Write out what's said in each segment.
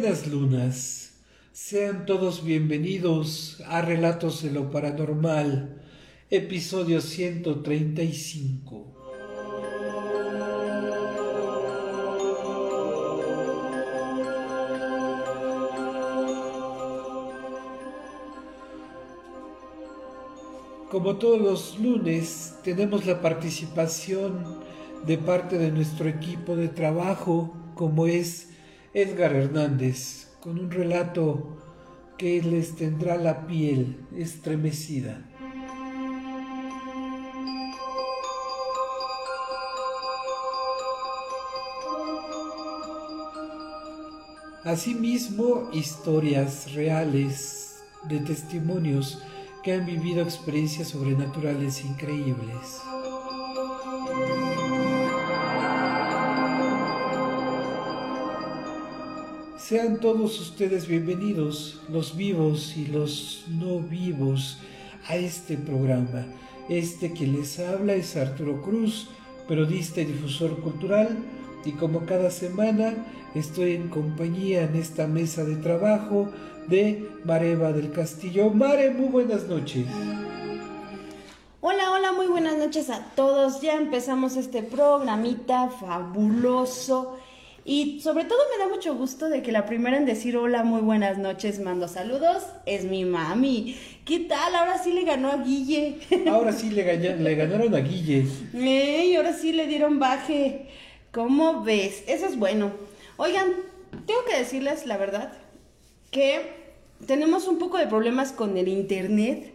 Buenas lunas, sean todos bienvenidos a Relatos de lo Paranormal, episodio 135. Como todos los lunes, tenemos la participación de parte de nuestro equipo de trabajo, como es Edgar Hernández, con un relato que les tendrá la piel estremecida. Asimismo, historias reales de testimonios que han vivido experiencias sobrenaturales increíbles. Sean todos ustedes bienvenidos, los vivos y los no vivos, a este programa. Este que les habla es Arturo Cruz, periodista y difusor cultural, y como cada semana estoy en compañía en esta mesa de trabajo de Mareva del Castillo. Mare, muy buenas noches. Hola, hola, muy buenas noches a todos. Ya empezamos este programita fabuloso. Y sobre todo me da mucho gusto de que la primera en decir hola, muy buenas noches, mando saludos, es mi mami. ¿Qué tal? Ahora sí le ganó a Guille. Ahora sí le, le ganaron a Guille. Ey, ahora sí le dieron baje. ¿Cómo ves? Eso es bueno. Oigan, tengo que decirles la verdad que tenemos un poco de problemas con el internet.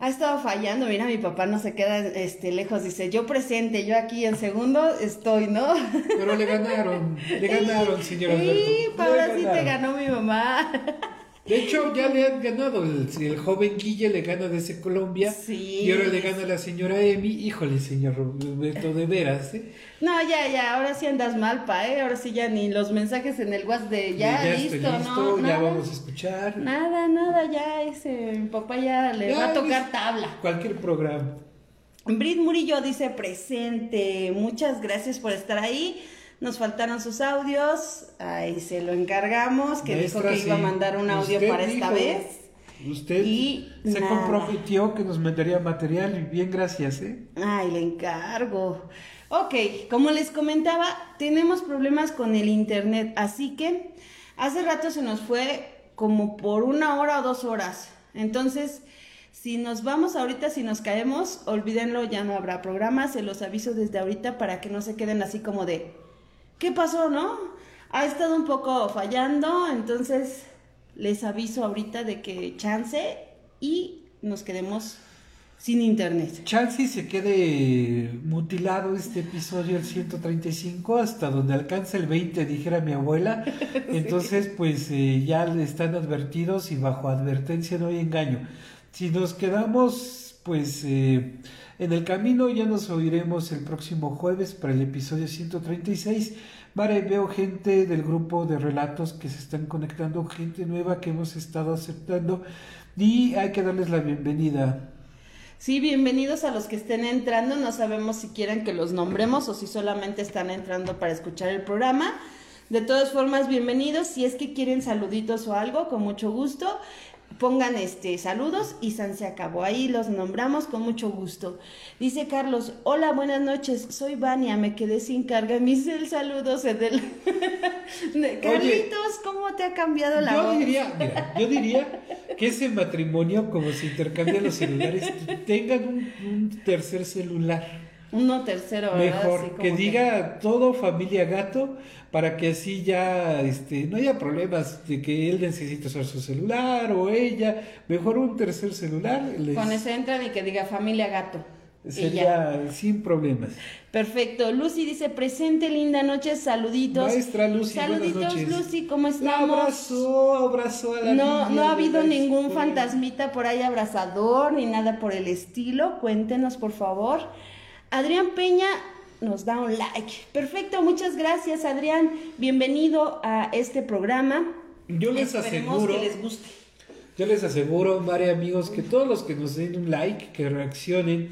Ha estado fallando, mira, mi papá no se queda este, lejos, dice, yo presente, yo aquí en segundo estoy, ¿no? Pero le ganaron, le ganaron, señor Alberto. Sí, ahora sí te ganó mi mamá. De hecho, ya le han ganado. El, joven Guille le gana desde Colombia. Sí. Y ahora le gana la señora Emi. Híjole, señor Roberto, de veras, ¿eh? No, ya, ya, ahora sí andas mal, pa, ¿eh? Ahora sí ya ni los mensajes en el WhatsApp de ya, ya listo, estoy listo, ¿no? Ya nada. vamos a escuchar. Nada, nada, ya ese, mi papá ya le Ya, va a tocar tabla. Cualquier programa. Brit Murillo dice presente. Muchas gracias por estar ahí. Nos faltaron sus audios. Ahí se lo encargamos. Que Maestra, dijo que iba a mandar un audio para esta vez. Usted Y se nada. comprometió que nos mandaría material y bien, gracias, ¿eh? Ay, le encargo. Ok, como les comentaba, tenemos problemas con el internet. Así que hace rato se nos fue como por una hora o dos horas. Entonces, si nos vamos ahorita, si nos caemos, olvídenlo, ya no habrá programa. Se los aviso desde ahorita para que no se queden así como de, ¿qué pasó, no? Ha estado un poco fallando, entonces les aviso ahorita de que chance y nos quedemos sin internet. Chance se quede mutilado este episodio, el 135, hasta donde alcanza el 20, dijera mi abuela. Entonces, pues eh, ya están advertidos y bajo advertencia no hay engaño. Si nos quedamos, pues eh, en el camino ya nos oiremos el próximo jueves para el episodio 136. Mare, veo gente del grupo de relatos que se están conectando, gente nueva que hemos estado aceptando y hay que darles la bienvenida. Sí, bienvenidos a los que estén entrando. No sabemos si quieren que los nombremos o si solamente están entrando para escuchar el programa. De todas formas, bienvenidos. Si es que quieren saluditos o algo, con mucho gusto, pongan este saludos y San se acabó. Ahí los nombramos con mucho gusto. Dice Carlos, hola, buenas noches. Soy Vania, me quedé sin carga. Me hice el saludo del... Carlitos, ¿cómo te ha cambiado la yo voz? diría, mira, yo diría que ese matrimonio, como se intercambian los celulares, tengan un, un tercer celular. Uno tercero, ¿verdad? Mejor, que diga todo familia gato, para que así ya este, no haya problemas de que él necesite usar su celular o ella. Mejor un tercer celular. les- Con ese entran y que diga familia gato. Sería sin problemas. Perfecto. Lucy dice, presente, linda noche, saluditos. Maestra Lucy, Saluditos. Lucy, ¿cómo La estamos? abrazó, abrazó a la No, niña no ha habido ningún fantasmita por ahí abrazador ni nada por el estilo. Cuéntenos, por favor. Adrián Peña nos da un like. Perfecto, muchas gracias, Adrián. Bienvenido a este programa. Yo les Esperemos aseguro. que les guste. Yo les aseguro, Mare amigos, que todos los que nos den un like, que reaccionen,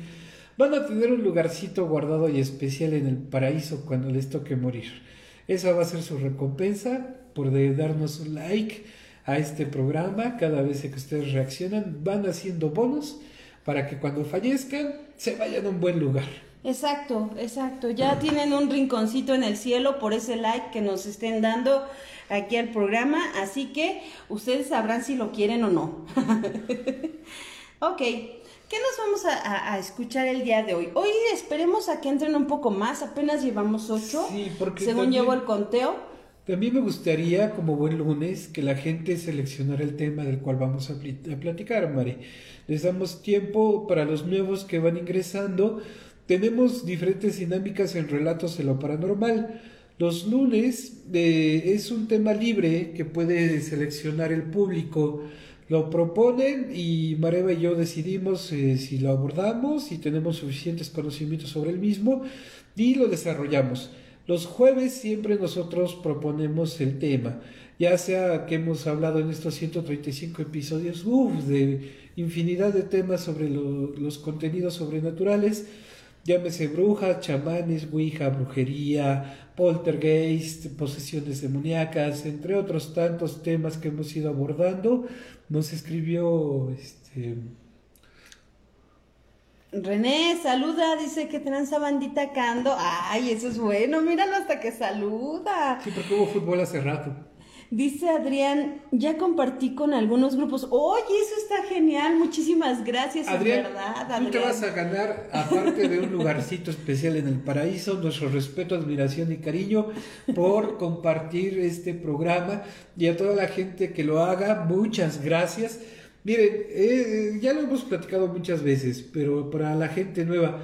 van a tener un lugarcito guardado y especial en el paraíso cuando les toque morir. Esa va a ser su recompensa por darnos un like a este programa. Cada vez que ustedes reaccionan, van haciendo bonos para que cuando fallezcan se vayan a un buen lugar. Exacto, exacto. Ya tienen un rinconcito en el cielo por ese like que nos estén dando aquí al programa, así que ustedes sabrán si lo quieren o no. ok, ¿qué nos vamos a, escuchar el día de hoy? Hoy esperemos a que entren un poco más, apenas llevamos ocho, sí, porque según llevo el conteo. También me gustaría, como buen lunes, que la gente seleccionara el tema del cual vamos a, a platicar, Mari. Les damos tiempo para los nuevos que van ingresando. Tenemos diferentes dinámicas en relatos de lo paranormal. Los lunes eh, es un tema libre que puede seleccionar el público. Lo proponen y Mareva y yo decidimos eh, si lo abordamos, si tenemos suficientes conocimientos sobre el mismo y lo desarrollamos. Los jueves siempre nosotros proponemos el tema, ya sea que hemos hablado en estos 135 episodios, de infinidad de temas sobre los contenidos sobrenaturales, llámese brujas, chamanes, ouija, brujería, poltergeist, posesiones demoníacas, entre otros tantos temas que hemos ido abordando. Nos escribió este René, saluda, dice que tranza bandita cando. Ay, eso es bueno, míralo hasta que saluda. Sí, porque hubo fútbol hace rato. Dice Adrián, ya compartí con algunos grupos. Oye, eso está genial, muchísimas gracias, Adrián, verdad, Adrián. Tú te vas a ganar, aparte de un lugarcito especial en el paraíso, nuestro respeto, admiración y cariño por compartir este programa y a toda la gente que lo haga, muchas gracias. Miren, eh, ya lo hemos platicado muchas veces, pero para la gente nueva,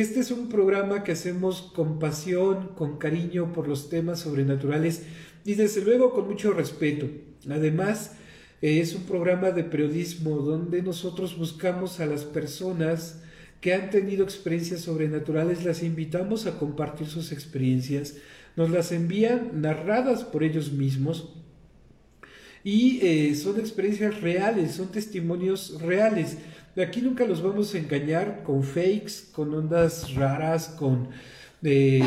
este es un programa que hacemos con pasión, con cariño por los temas sobrenaturales y desde luego con mucho respeto. Además, eh, es un programa de periodismo donde nosotros buscamos a las personas que han tenido experiencias sobrenaturales, las invitamos a compartir sus experiencias, nos las envían narradas por ellos mismos y eh, son experiencias reales, son testimonios reales. Aquí nunca los vamos a engañar con fakes, con ondas raras, con eh,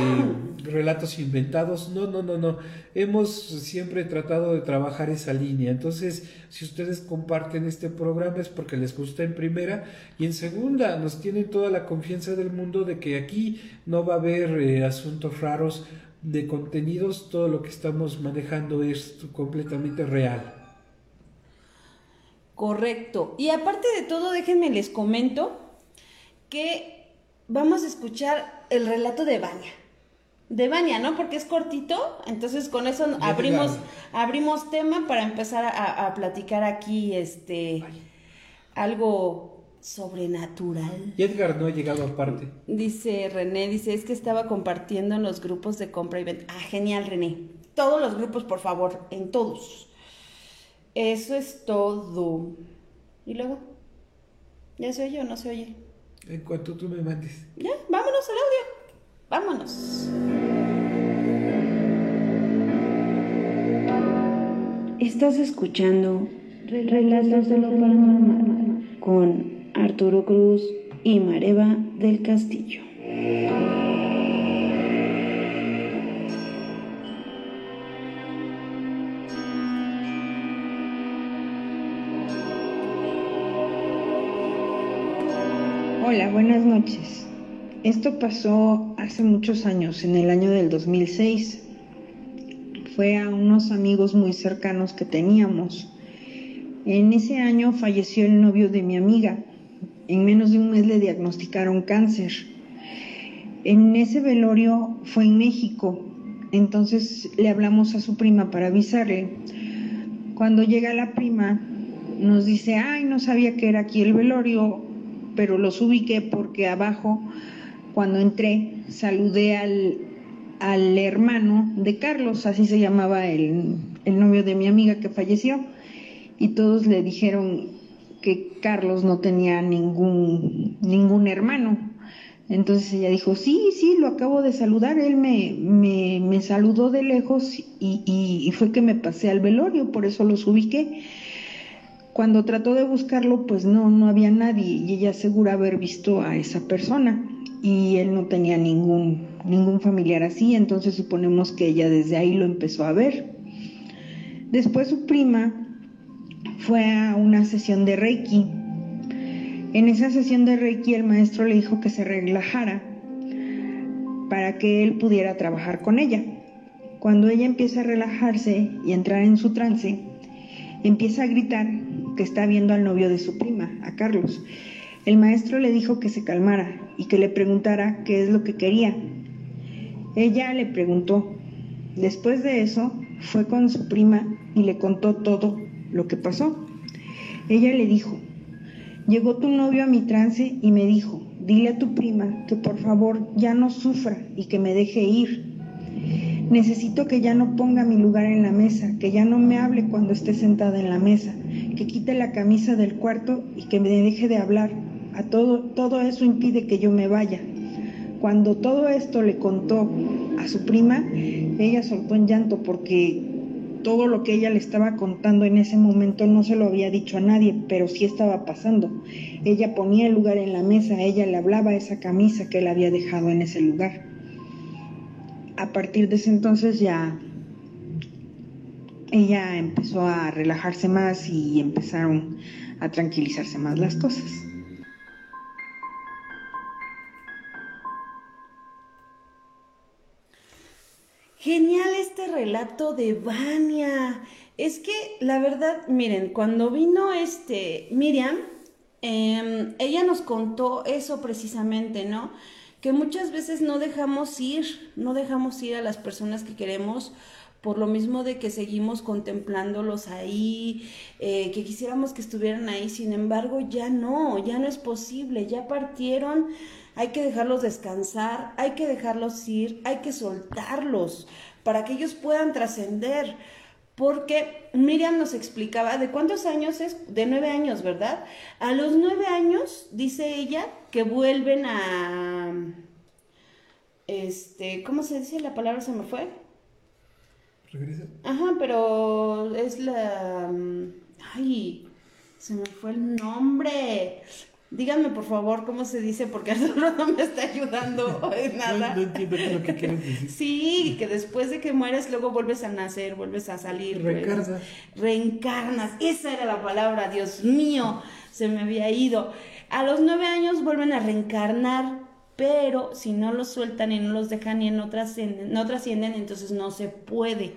relatos inventados. No, no, no, no. Hemos siempre tratado de trabajar esa línea. Entonces, si ustedes comparten este programa es porque les gusta en primera y en segunda nos tienen toda la confianza del mundo de que aquí no va a haber eh, asuntos raros de contenidos, todo lo que estamos manejando es completamente real. Correcto. Y aparte de todo, déjenme les comento que vamos a escuchar el relato de Baña. De Baña, ¿no? Porque es cortito, entonces con eso abrimos, abrimos tema para empezar a, a platicar aquí este algo sobrenatural. Y Edgar no ha llegado aparte. Dice René, dice, es que estaba compartiendo en los grupos de compra y venta. Ah, genial, René. Todos los grupos, por favor, en todos. Eso es todo. ¿Y luego? ¿Ya se oye o no se oye? En cuanto tú me mandes. Ya, vámonos al audio. Vámonos. Estás escuchando Relatos de lo Paranormal con Arturo Cruz y Mareva del Castillo. Hola, buenas noches. Esto pasó hace muchos años, en el año del 2006. Fue a unos amigos muy cercanos que teníamos. En ese año falleció el novio de mi amiga en menos de un mes le diagnosticaron cáncer. En ese velorio fue en México, entonces le hablamos a su prima para avisarle. Cuando llega la prima, nos dice, ay, no sabía que era aquí el velorio, pero los ubiqué porque abajo, cuando entré, saludé al, al hermano de Carlos, así se llamaba el, el novio de mi amiga que falleció, y todos le dijeron, que Carlos no tenía ningún, ningún hermano. Entonces ella dijo, sí, sí, lo acabo de saludar, él me, me, saludó de lejos y, y, fue que me pasé al velorio, por eso los ubiqué. Cuando trató de buscarlo, pues no, no había nadie y ella asegura haber visto a esa persona. y él no tenía ningún, ningún familiar así, entonces suponemos que ella desde ahí lo empezó a ver. Después su prima fue a una sesión de Reiki. En esa sesión de Reiki el maestro le dijo que se relajara para que él pudiera trabajar con ella. Cuando ella empieza a relajarse y entrar en su trance, empieza a gritar que está viendo al novio de su prima, a Carlos. El maestro le dijo que se calmara y que le preguntara qué es lo que quería. Ella le preguntó. Después de eso, fue con su prima y le contó todo lo que pasó. Ella le dijo, llegó tu novio a mi trance y me dijo, dile a tu prima que por favor ya no sufra y que me deje ir. Necesito que ya no ponga mi lugar en la mesa, que ya no me hable cuando esté sentada en la mesa, que quite la camisa del cuarto y que me deje de hablar. A todo, todo eso impide que yo me vaya. Cuando todo esto le contó a su prima, ella soltó en llanto porque todo lo que ella le estaba contando en ese momento no se lo había dicho a nadie, pero sí estaba pasando. Ella ponía el lugar en la mesa, ella le hablaba esa camisa que él había dejado en ese lugar. A partir de ese entonces ya ella empezó a relajarse más y empezaron a tranquilizarse más las cosas. Genial este relato de Vania. Es que la verdad, miren, cuando vino este Miriam, em, ella nos contó eso precisamente, ¿no? Que muchas veces no dejamos ir, no dejamos ir a las personas que queremos por lo mismo de que seguimos contemplándolos ahí, eh, que quisiéramos que estuvieran ahí, sin embargo ya no, ya no es posible, ya partieron hay que dejarlos descansar, hay que dejarlos ir, hay que soltarlos para que ellos puedan trascender. Porque Miriam nos explicaba, ¿de cuántos años es? De nueve años, ¿verdad? A los nueve años, dice ella, que vuelven a... Este, ¿cómo se dice? La palabra se me fue. Regresa. Ajá, pero es la... Ay, se me fue el nombre. Díganme por favor cómo se dice porque Arturo no me está ayudando en nada. No, entiendo lo que quieres decir. Sí, que después de que mueres luego vuelves a nacer, vuelves a salir. Reencarnas. Reencarnas. Esa era la palabra, Dios mío, se me había ido. A los nueve años vuelven a reencarnar, pero si no los sueltan y no los dejan y no trascienden, no trascienden entonces no se puede.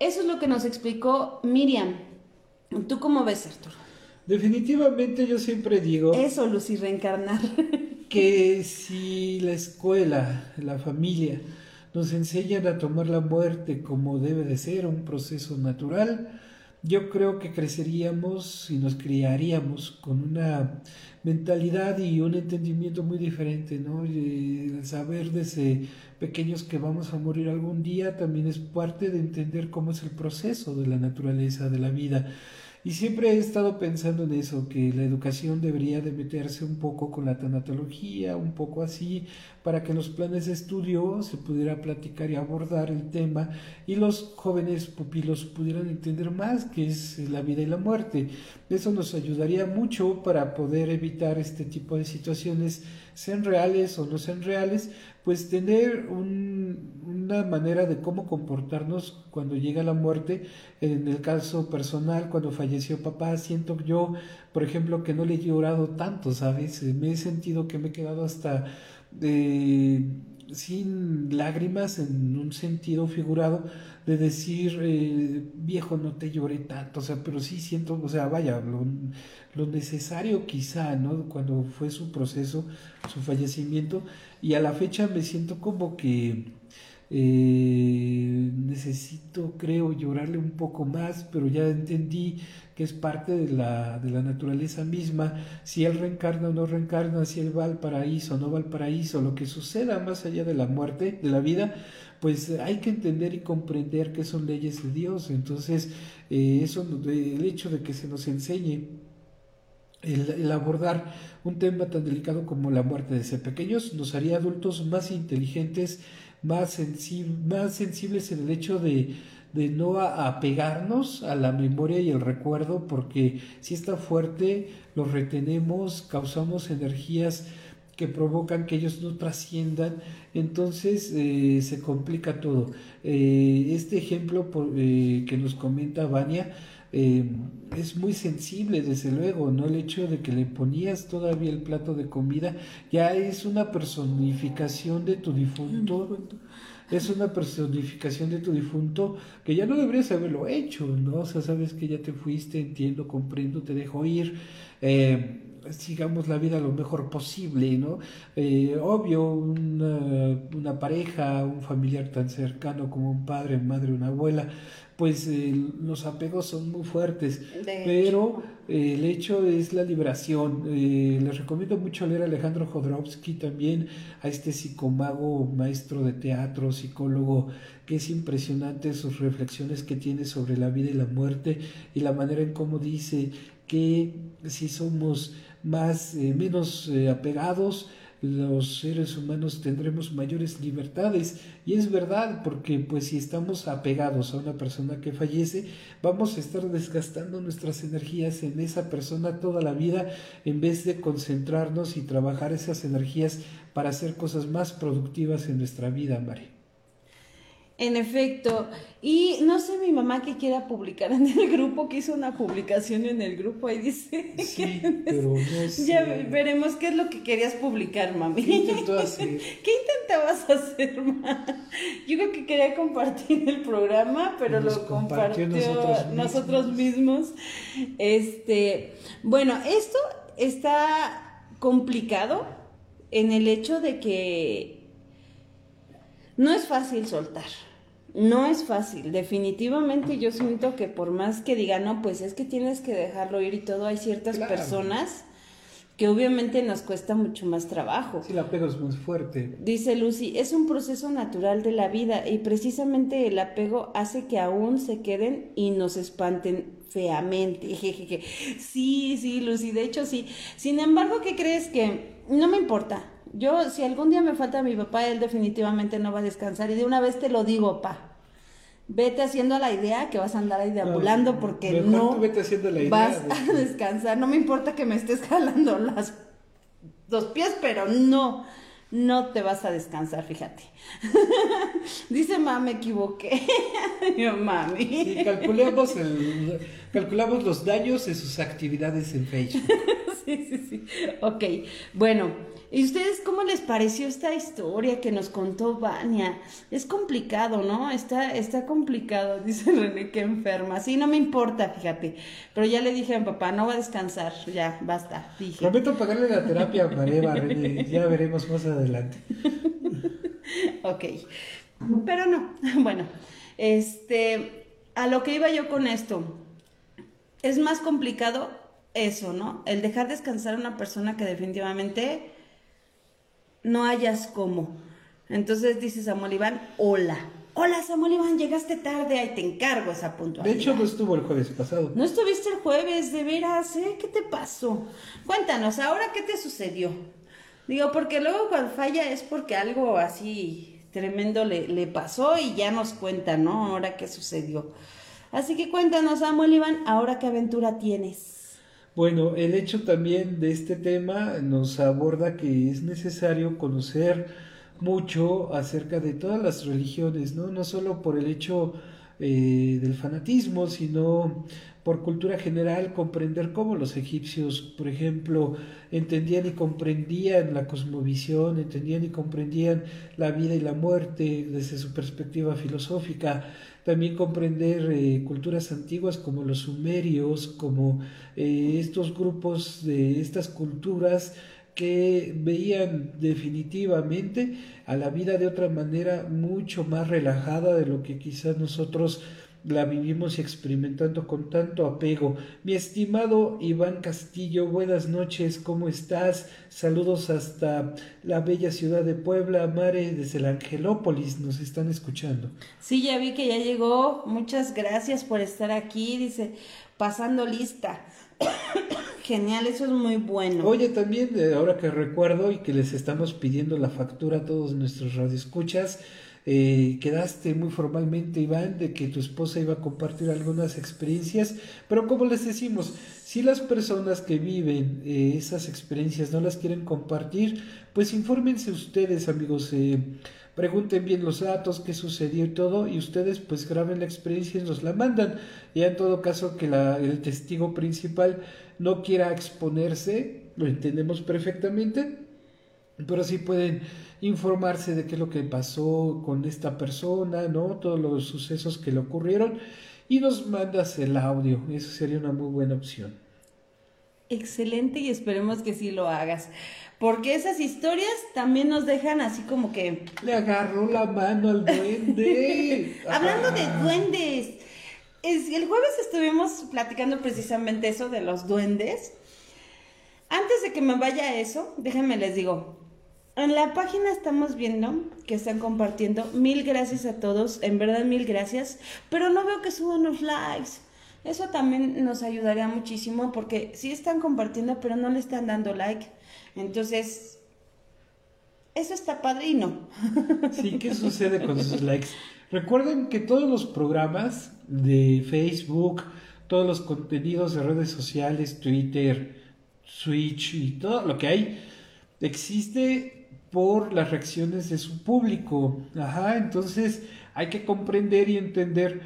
Eso es lo que nos explicó Miriam. ¿Tú cómo ves, Arturo? Definitivamente yo siempre digo... Eso, Lucy, reencarnar. que si la escuela, la familia, nos enseñan a tomar la muerte como debe de ser, un proceso natural, yo creo que creceríamos y nos criaríamos con una mentalidad y un entendimiento muy diferente, ¿no? el saber desde pequeños que vamos a morir algún día también es parte de entender cómo es el proceso de la naturaleza de la vida. Y siempre he estado pensando en eso, que la educación debería de meterse un poco con la tanatología, un poco así, para que en los planes de estudio se pudiera platicar y abordar el tema y los jóvenes pupilos pudieran entender más qué es la vida y la muerte. Eso nos ayudaría mucho para poder evitar este tipo de situaciones, sean reales o no sean reales, pues tener una manera de cómo comportarnos cuando llega la muerte. En el caso personal, cuando falleció papá, siento yo, por ejemplo, que no le he llorado tanto, ¿sabes? Me he sentido que me he quedado hasta de sin lágrimas en un sentido figurado de decir eh, viejo no te lloré tanto o sea pero sí siento o sea vaya lo, lo, necesario quizá no cuando fue su proceso su fallecimiento y a la fecha me siento como que eh, necesito, creo, llorarle un poco más, pero ya entendí que es parte de la, de la naturaleza misma. Si él reencarna o no reencarna, si él va al paraíso o no va al paraíso, lo que suceda más allá de la muerte, de la vida, pues hay que entender y comprender que son leyes de Dios. Entonces, eh, eso, el hecho de que se nos enseñe el, abordar un tema tan delicado como la muerte de ser pequeños nos haría adultos más inteligentes más, más sensibles en el hecho de, de no apegarnos a la memoria y el recuerdo, porque si está fuerte, lo retenemos, causamos energías que provocan que ellos no trasciendan, entonces eh, se complica todo. Eh, este ejemplo eh, que nos comenta Vania es muy sensible, desde luego, ¿no? El hecho de que le ponías todavía el plato de comida ya es una personificación de tu difunto. Es una personificación de tu difunto que ya no deberías haberlo hecho, ¿no? O sea, sabes que ya te fuiste, entiendo, comprendo, te dejo ir. Eh, sigamos la vida lo mejor posible, ¿no? Eh, obvio, una, una, pareja, un familiar tan cercano como un padre, madre, una abuela, pues eh, los apegos son muy fuertes, pero eh, el hecho es la liberación. les recomiendo mucho leer a Alejandro Jodorowsky también, a este psicomago, maestro de teatro, psicólogo, que es impresionante sus reflexiones que tiene sobre la vida y la muerte y la manera en cómo dice que si somos más, eh, menos eh, apegados, los seres humanos tendremos mayores libertades. Y es verdad, porque pues si estamos apegados a una persona que fallece, vamos a estar desgastando nuestras energías en esa persona toda la vida en vez de concentrarnos y trabajar esas energías para hacer cosas más productivas en nuestra vida, Mari. En efecto, y no sé mi mamá que quiera publicar en el grupo, que hizo una publicación en el grupo y dice sí, pero no sé. Ya veremos qué es lo que querías publicar, mami. ¿Qué intentó hacer? ¿Qué intentabas hacer, mamá? Yo creo que quería compartir el programa, pero lo compartió, nosotros, nosotros mismos. Este, bueno, esto está complicado en el hecho de que no es fácil soltar. No es fácil, definitivamente yo siento que por más que diga, no, pues es que tienes que dejarlo ir y todo, hay ciertas personas que obviamente nos cuesta mucho más trabajo. Sí, el apego es muy fuerte. Dice Lucy, es un proceso natural de la vida y precisamente el apego hace que aún se queden y nos espanten feamente. sí, sí, Lucy, de hecho sí. Sin embargo, ¿qué crees que no me importa? Yo, si algún día me falta mi papá, él definitivamente no va a descansar. Y de una vez te lo digo, pa. Vete haciendo la idea que vas a andar ahí deambulando porque no vas a descansar. No me importa que me estés jalando las dos pies, pero no, no te vas a descansar, fíjate. Dice, ma, me equivoqué. Yo, mami. calculamos, calculamos los daños de sus actividades en Facebook. sí, sí, sí. Ok, bueno. ¿Y ustedes cómo les pareció esta historia que nos contó Vania? Es complicado, ¿no? Está, está complicado, dice René que enferma. Sí, no me importa, fíjate. Pero ya le dije a mi papá, no va a descansar, ya, basta, dije. Prometo pagarle la terapia a Mareva, René, ya veremos más adelante. ok, pero no, bueno, este, a lo que iba yo con esto, es más complicado eso, ¿no? El dejar descansar a una persona que definitivamente no hayas cómo. Entonces dice Samuel Iván, hola. Hola Samuel Iván, llegaste tarde, ahí te encargo esa puntualidad. De hecho, no estuvo el jueves pasado. No estuviste el jueves, de veras, ¿eh? ¿Qué te pasó? Cuéntanos, ¿ahora qué te sucedió? Digo, porque luego cuando falla es porque algo así tremendo le, le pasó y ya nos cuenta, ¿no? Ahora qué sucedió. Así que cuéntanos, Samuel Iván, ¿ahora qué aventura tienes? Bueno, el hecho también de este tema nos aborda que es necesario conocer mucho acerca de todas las religiones, ¿no? No solo por el hecho eh, del fanatismo, sino por cultura general, comprender cómo los egipcios, por ejemplo, entendían y comprendían la cosmovisión, entendían y comprendían la vida y la muerte desde su perspectiva filosófica, también comprender eh, culturas antiguas como los sumerios, como eh, estos grupos de estas culturas que veían definitivamente a la vida de otra manera mucho más relajada de lo que quizás nosotros la vivimos experimentando con tanto apego. Mi estimado Iván Castillo, buenas noches, ¿cómo estás? Saludos hasta la bella ciudad de Puebla, Mare, desde el Angelópolis, nos están escuchando. Sí, ya vi que ya llegó, muchas gracias por estar aquí, dice, pasando lista. Genial, eso es muy bueno. Oye, también, eh, ahora que recuerdo y que les estamos pidiendo la factura a todos nuestros radioescuchas, eh, quedaste muy formalmente, Iván, de que tu esposa iba a compartir algunas experiencias, pero como les decimos, si las personas que viven eh, esas experiencias no las quieren compartir, pues infórmense ustedes, amigos. Eh, pregunten bien los datos, qué sucedió y todo, y ustedes pues graben la experiencia y nos la mandan. Ya en todo caso que la, el testigo principal no quiera exponerse, lo entendemos perfectamente, pero sí pueden informarse de qué es lo que pasó con esta persona, ¿no? Todos los sucesos que le ocurrieron y nos mandas el audio. Eso sería una muy buena opción. Excelente y esperemos que sí lo hagas. Porque esas historias también nos dejan así como que... Le agarró la mano al duende. Hablando de duendes. el jueves estuvimos platicando precisamente eso de los duendes. Antes de que me vaya a eso, déjenme les digo, en la página estamos viendo que están compartiendo. Mil gracias a todos, en verdad mil gracias. Pero no veo que suban los likes. Eso también nos ayudaría muchísimo porque sí están compartiendo, pero no le están dando like. Entonces, eso está padrino. Sí, ¿qué sucede con esos likes? Recuerden que todos los programas de Facebook, todos los contenidos de redes sociales, Twitter, Switch y todo lo que hay, existe por las reacciones de su público. Ajá, entonces hay que comprender y entender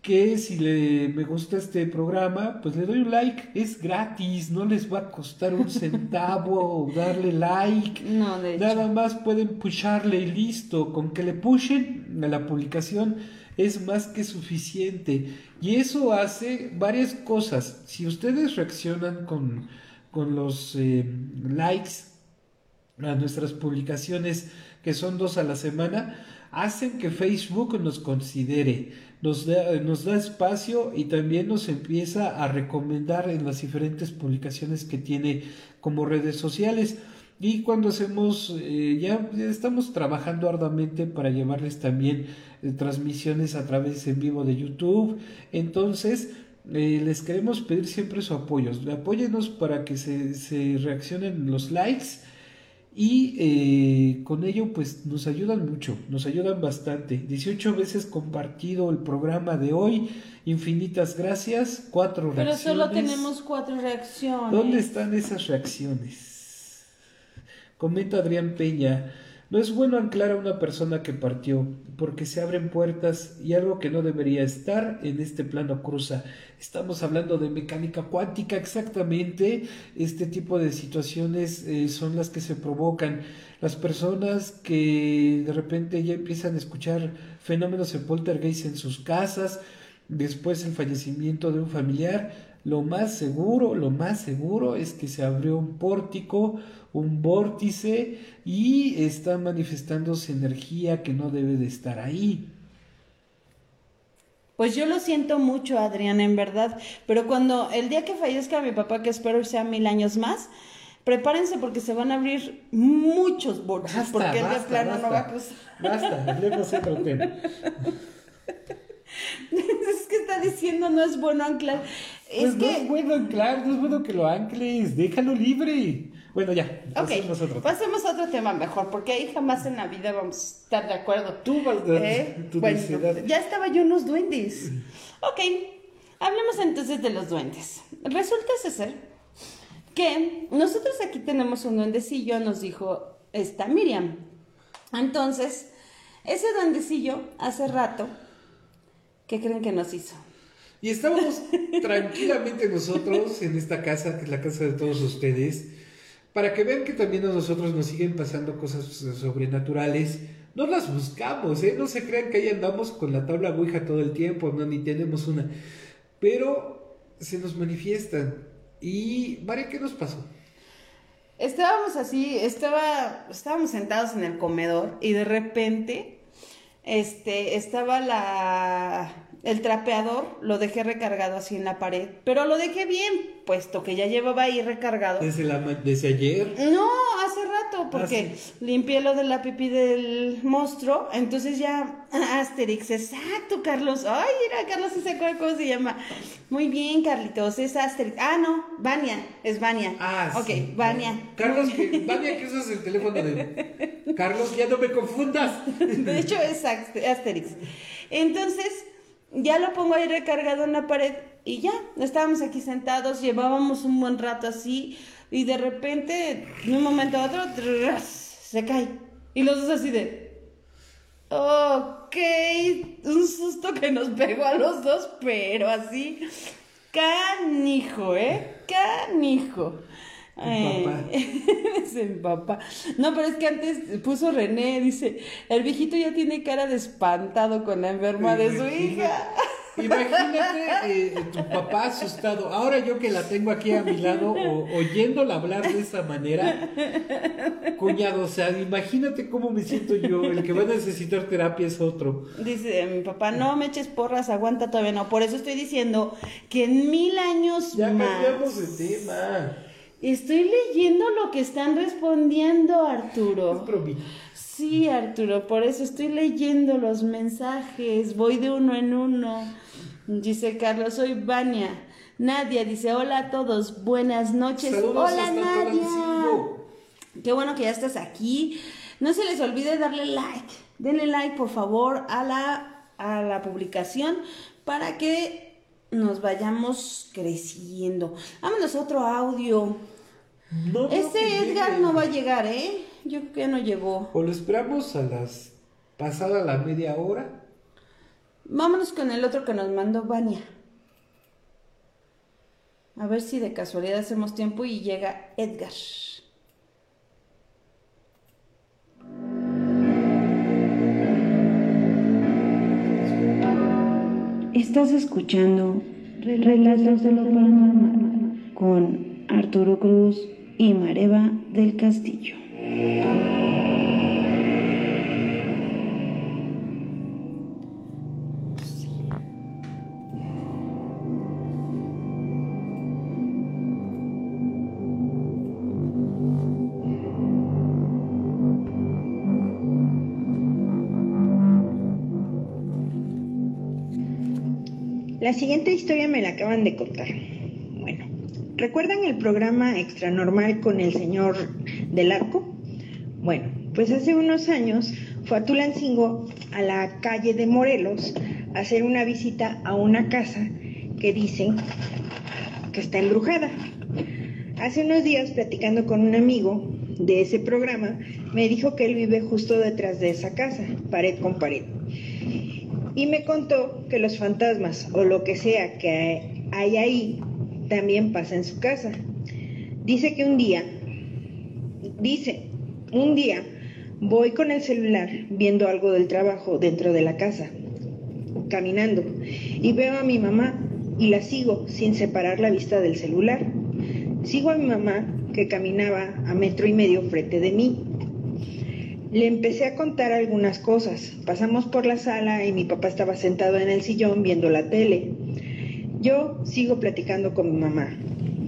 que si le, me gusta este programa, pues le doy un like, es gratis, no les va a costar un centavo darle like. No, de Nada más pueden pusharle y listo, con que le pushen a la publicación es más que suficiente. Y eso hace varias cosas. Si ustedes reaccionan con, con los eh, likes, a nuestras publicaciones, que son dos a la semana, hacen que Facebook nos considere, nos da, nos da espacio y también nos empieza a recomendar en las diferentes publicaciones que tiene como redes sociales. Y cuando hacemos, eh, ya estamos trabajando arduamente para llevarles también eh, transmisiones a través en vivo de YouTube. Entonces, eh, les queremos pedir siempre su apoyo. Apóyenos para que se, se reaccionen los likes y eh, con ello pues nos ayudan mucho, nos ayudan bastante. 18 veces compartido el programa de hoy, infinitas gracias, cuatro reacciones. Pero solo tenemos cuatro reacciones. ¿Dónde están esas reacciones? Comenta Adrián Peña. No es bueno anclar a una persona que partió, porque se abren puertas y algo que no debería estar en este plano cruza. Estamos hablando de mecánica cuántica exactamente. Este tipo de situaciones eh, son las que se provocan. Las personas que de repente ya empiezan a escuchar fenómenos de poltergeist en sus casas, después el fallecimiento de un familiar, lo más seguro, lo más seguro es que se abrió un pórtico, un vórtice y está manifestándose energía que no debe de estar ahí. Pues yo lo siento mucho, Adrián, en verdad. Pero cuando el día que fallezca mi papá, que espero sea mil años más, prepárense porque se van a abrir muchos vórtices. Porque el de plano no va a cruzar. Basta, hablemos otro tema. es que está diciendo no es bueno anclar. Pues es no que... es bueno anclar, no es bueno que lo ancles, déjalo libre. Bueno, ya, pasemos Ok, a otro tema. pasemos a otro tema mejor, porque ahí jamás en la vida vamos a estar de acuerdo. Tú vas a ¿Eh? tu Bueno, ya estaba yo en los duendes. Ok, hablemos entonces de los duendes. Resulta ser que nosotros aquí tenemos un duendecillo, nos dijo esta Miriam. Entonces, ese duendecillo hace rato, ¿qué creen que nos hizo? Y estábamos tranquilamente nosotros en esta casa, que es la casa de todos ustedes, para que vean que también a nosotros nos siguen pasando cosas sobrenaturales. No las buscamos, ¿eh? No se crean que ahí andamos con la tabla Ouija todo el tiempo, no, ni tenemos una. Pero se nos manifiestan. Y, María, ¿qué nos pasó? Estábamos así, estaba, estábamos sentados en el comedor y de repente, este, estaba la, el trapeador, lo dejé recargado así en la pared, pero lo dejé bien, puesto que ya llevaba ahí recargado. Desde, la, desde ayer. No, rato porque Ah, limpié lo de la pipí del monstruo, entonces ya Asterix, exacto, Carlos. Ay, mira, Carlos se acuerda cómo se llama. Muy bien, Carlitos, es Asterix. Ah, no, Vania, es Vania. Ah, ok, sí. Vania. Carlos, que, Vania, que usas el teléfono de. Carlos, ya no me confundas. De hecho es Aster- Asterix. Entonces, ya lo pongo ahí recargado en la pared y ya, estábamos aquí sentados, llevábamos un buen rato así y de repente, de un momento a otro, se cae. Y los dos así de... Ok, un susto que nos pegó a los dos, pero así, canijo, ¿eh? Canijo. Mi papá. es papá. No, pero es que antes puso René, dice, el viejito ya tiene cara de espantado con la enferma de su hija. Imagínate eh, tu papá asustado. Ahora yo que la tengo aquí a mi lado, o- oyéndola hablar de esa manera, cuñado, o sea, imagínate cómo me siento yo. El que va a necesitar terapia es otro. Dice mi papá, no me eches porras, aguanta todavía no. Por eso estoy diciendo que en mil años Ya más. cambiamos de tema. Estoy leyendo lo que están respondiendo, Es Arturo. bromita. Sí, Arturo, por eso estoy leyendo los mensajes. Voy de uno en uno. Dice Carlos, soy Vania. Nadia dice, hola a todos, buenas noches. Saludos hola Nadia. Qué bueno que ya estás aquí. No se les olvide darle like. Denle like, por favor, a la, a la publicación para que nos vayamos creciendo. Vámonos a otro audio. No Este Edgar llegue. no va a llegar, ¿eh? Yo creo que no llegó. O lo esperamos a las pasada la media hora. Vámonos con el otro que nos mandó Vania. A ver si de casualidad hacemos tiempo y llega Edgar. Estás escuchando Relatos de lo Paranormal con Arturo Cruz y Mareva del Castillo. La siguiente historia me la acaban de contar. ¿Recuerdan el programa Extranormal con el señor del arco? Bueno, pues hace unos años fue a Tulancingo, a la calle de Morelos, a hacer una visita a una casa que dicen que está embrujada. Hace unos días, platicando con un amigo de ese programa, me dijo que él vive justo detrás de esa casa, pared con pared. Y me contó que los fantasmas o lo que sea que hay ahí también pasa en su casa. Dice que un día, dice, un día voy con el celular viendo algo del trabajo dentro de la casa, caminando, y veo a mi mamá y la sigo sin separar la vista del celular. Sigo a mi mamá que caminaba a metro y medio frente de mí. Le empecé a contar algunas cosas. Pasamos por la sala y mi papá estaba sentado en el sillón viendo la tele. Yo sigo platicando con mi mamá,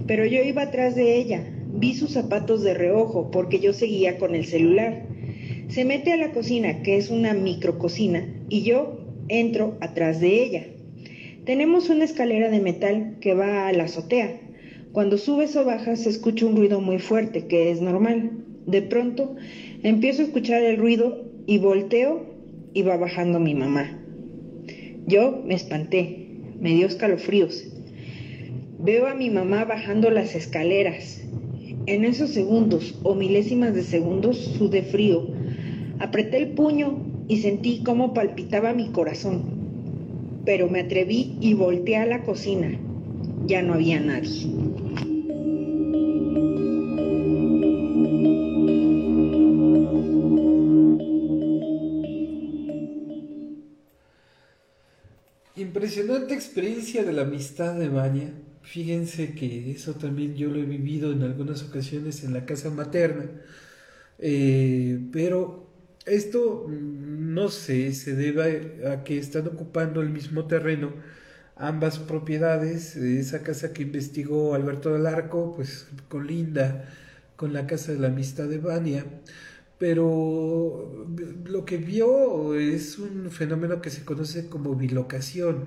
pero yo iba atrás de ella. Vi sus zapatos de reojo porque yo seguía con el celular. Se mete a la cocina, que es una micrococina, y yo entro atrás de ella. Tenemos una escalera de metal que va a la azotea. Cuando subes o bajas se escucha un ruido muy fuerte, que es normal. De pronto empiezo a escuchar el ruido y volteo y va bajando mi mamá. Yo me espanté, me dio escalofríos. Veo a mi mamá bajando las escaleras. En esos segundos o milésimas de segundos sudé frío. Apreté el puño y sentí cómo palpitaba mi corazón. Pero me atreví y volteé a la cocina. Ya no había nadie. Impresionante experiencia de la amistad de Vania. Fíjense que eso también yo lo he vivido en algunas ocasiones en la casa materna. Eh, pero esto mm, no sé, se debe a que están ocupando el mismo terreno ambas propiedades. Esa casa que investigó Alberto del Arco, pues colinda con la Casa de la Amistad de Bania, pero lo que vio es un fenómeno que se conoce como bilocación.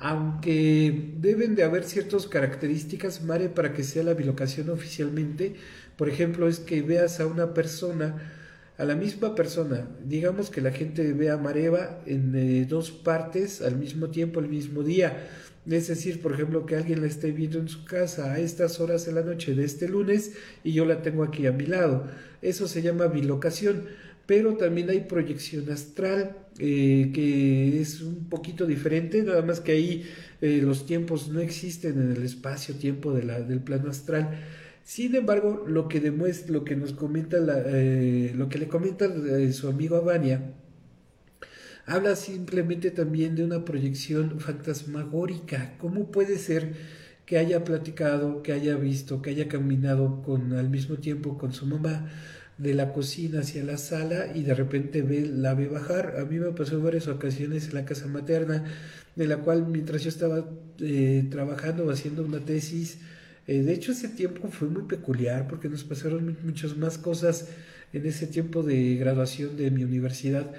Aunque deben de haber ciertas características, Mare, para que sea la bilocación oficialmente, por ejemplo, es que veas a una persona, a la misma persona, digamos que la gente ve a Mareva en eh, dos partes al mismo tiempo, al mismo día, es decir, por ejemplo, que alguien la esté viendo en su casa a estas horas de la noche de este lunes y yo la tengo aquí a mi lado. Eso se llama bilocación pero también hay proyección astral, eh, que es un poquito diferente, nada más que ahí eh, los tiempos no existen en el espacio-tiempo de del plano astral. Sin embargo, lo que demuestra, lo que nos comenta, eh, lo que le comenta su amigo Abania, habla simplemente también de una proyección fantasmagórica. ¿Cómo puede ser que haya platicado, que haya visto, que haya caminado con al mismo tiempo con su mamá? de la cocina hacia la sala y de repente ve, la ve bajar. A mí me pasó en varias ocasiones en la casa materna, de la cual mientras yo estaba eh, trabajando haciendo una tesis, eh, de hecho ese tiempo fue muy peculiar porque nos pasaron muchas más cosas en ese tiempo de graduación de mi universidad,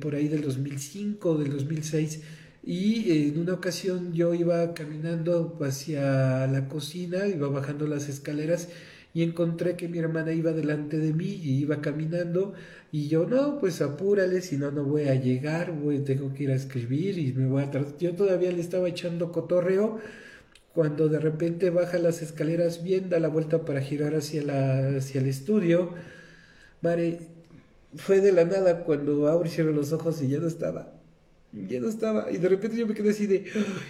por ahí del 2005, del 2006. Y en una ocasión yo iba caminando hacia la cocina, iba bajando las escaleras y encontré que mi hermana iba delante de mí y iba caminando y yo no, pues apúrale, si no, no voy a llegar, voy, tengo que ir a escribir y me voy a... Yo todavía le estaba echando cotorreo cuando de repente baja las escaleras bien, da la vuelta para girar hacia, la, hacia el estudio. Mare, fue de la nada cuando abrieron los ojos y ya no estaba. Ya no estaba. Y de repente yo me quedé así de,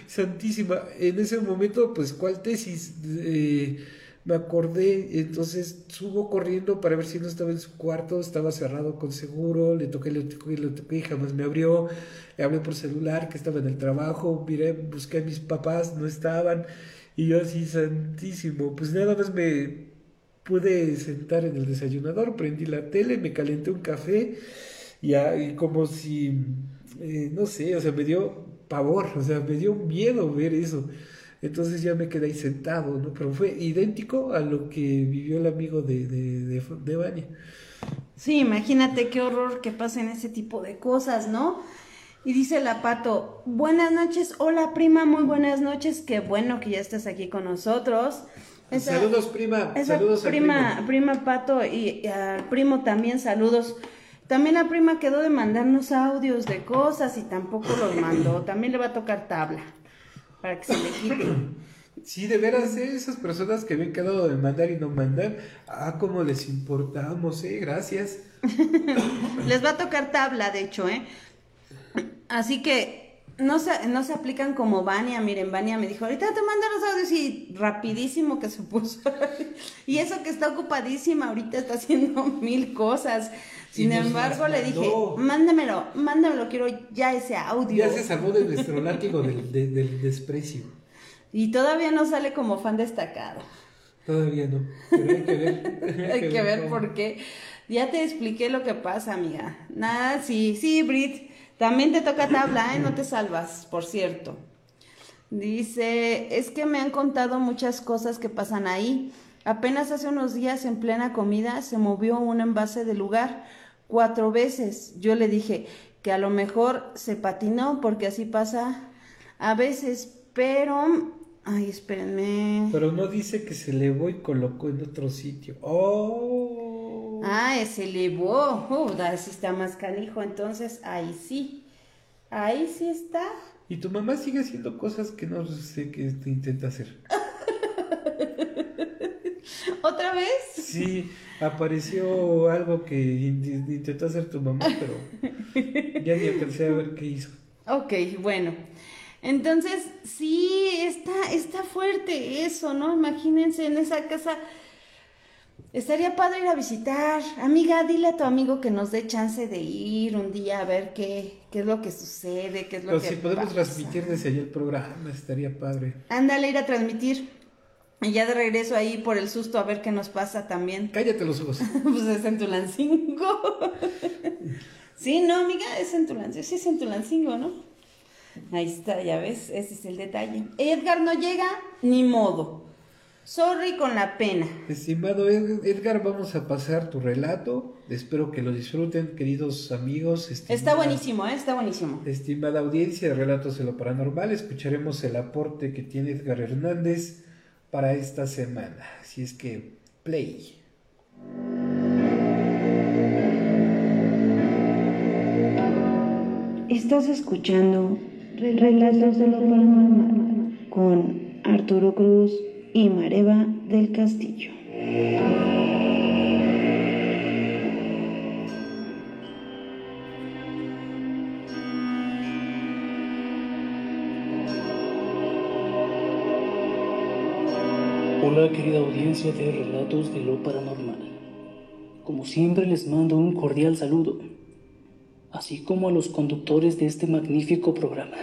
santísima. En ese momento, pues, ¿cuál tesis? Eh, me acordé, entonces subo corriendo para ver si no estaba en su cuarto, estaba cerrado con seguro, le toqué, le toqué, le toqué y jamás me abrió, le hablé por celular que estaba en el trabajo, miré, busqué a mis papás, no estaban, y yo así santísimo, pues nada más me pude sentar en el desayunador, prendí la tele, me calenté un café, y, y como si, eh, no sé, o sea, me dio pavor, o sea, me dio miedo ver eso. Entonces ya me quedé ahí sentado, ¿no? Pero fue idéntico a lo que vivió el amigo de, de, de, Sí, imagínate qué horror que pasen ese tipo de cosas, ¿no? Y dice la Pato, buenas noches, hola prima, muy buenas noches, qué bueno que ya estás aquí con nosotros. Saludos prima, saludos prima, primo. prima Pato y, al primo también saludos. También la prima quedó de mandarnos audios de cosas y tampoco los mandó, también le va a tocar tabla para que se le quite. Sí, de veras, ¿eh? esas personas que me han quedado de mandar y no mandar, ah, cómo les importamos, ¿eh? Gracias. les va a tocar tabla, de hecho, ¿eh? Así que no se, no se aplican como Vania. Miren, Vania me dijo, ahorita te mando los audios y rapidísimo que se puso. y eso que está ocupadísima, ahorita está haciendo mil cosas. Sin embargo, le dije, mándamelo, mándamelo, quiero ya ese audio. Ya se salvó de nuestro látigo del, desprecio. Y todavía no sale como fan destacado. Todavía no, pero hay que ver. hay, que, ver, por qué. Ya te expliqué lo que pasa, amiga. Nada, sí, sí, Brit. También te toca tabla, ¿eh? No te salvas, por cierto. Dice, es que me han contado muchas cosas que pasan ahí. Apenas hace unos días en plena comida se movió un envase del lugar cuatro veces. Yo le dije que a lo mejor se patinó porque así pasa a veces, pero... Ay, espérenme. Pero no dice que se elevó y colocó en otro sitio. ¡Oh! Ah, se elevó. Uh, así está más canijo. Entonces, ahí sí. Ahí sí está. Y tu mamá sigue haciendo cosas que no sé qué intenta hacer. ¿Otra vez? Sí, apareció algo que intentó hacer tu mamá, pero ya ni alcancé a ver qué hizo. Ok, bueno. Entonces, sí, está, está fuerte eso, ¿no? Imagínense en esa casa. Estaría padre ir a visitar. Amiga, dile a tu amigo que nos dé chance de ir un día a ver qué, qué es lo que sucede, qué es lo Pero que si podemos transmitir desde allá el programa, estaría padre. Ándale, ir a transmitir. Y ya de regreso ahí por el susto a ver qué nos pasa también. Cállate los ojos. pues es en Tulancingo. sí, no, amiga, es en Tulancingo. Sí, es en Tulancingo, ¿no? Ahí está, ya ves, ese es el detalle. Edgar no llega, ni modo. Sorry con la pena. Estimado Edgar, vamos a pasar tu relato. Espero que lo disfruten, queridos amigos. Está buenísimo, ¿eh? está buenísimo. Estimada audiencia de Relatos de lo Paranormal, escucharemos el aporte que tiene Edgar Hernández para esta semana. Así es que, play. Estás escuchando Relatos de lo Paranormal con Arturo Cruz y Mareva del Castillo. Hola querida audiencia de Relatos de lo Paranormal. Como siempre les mando un cordial saludo, así como a los conductores de este magnífico programa,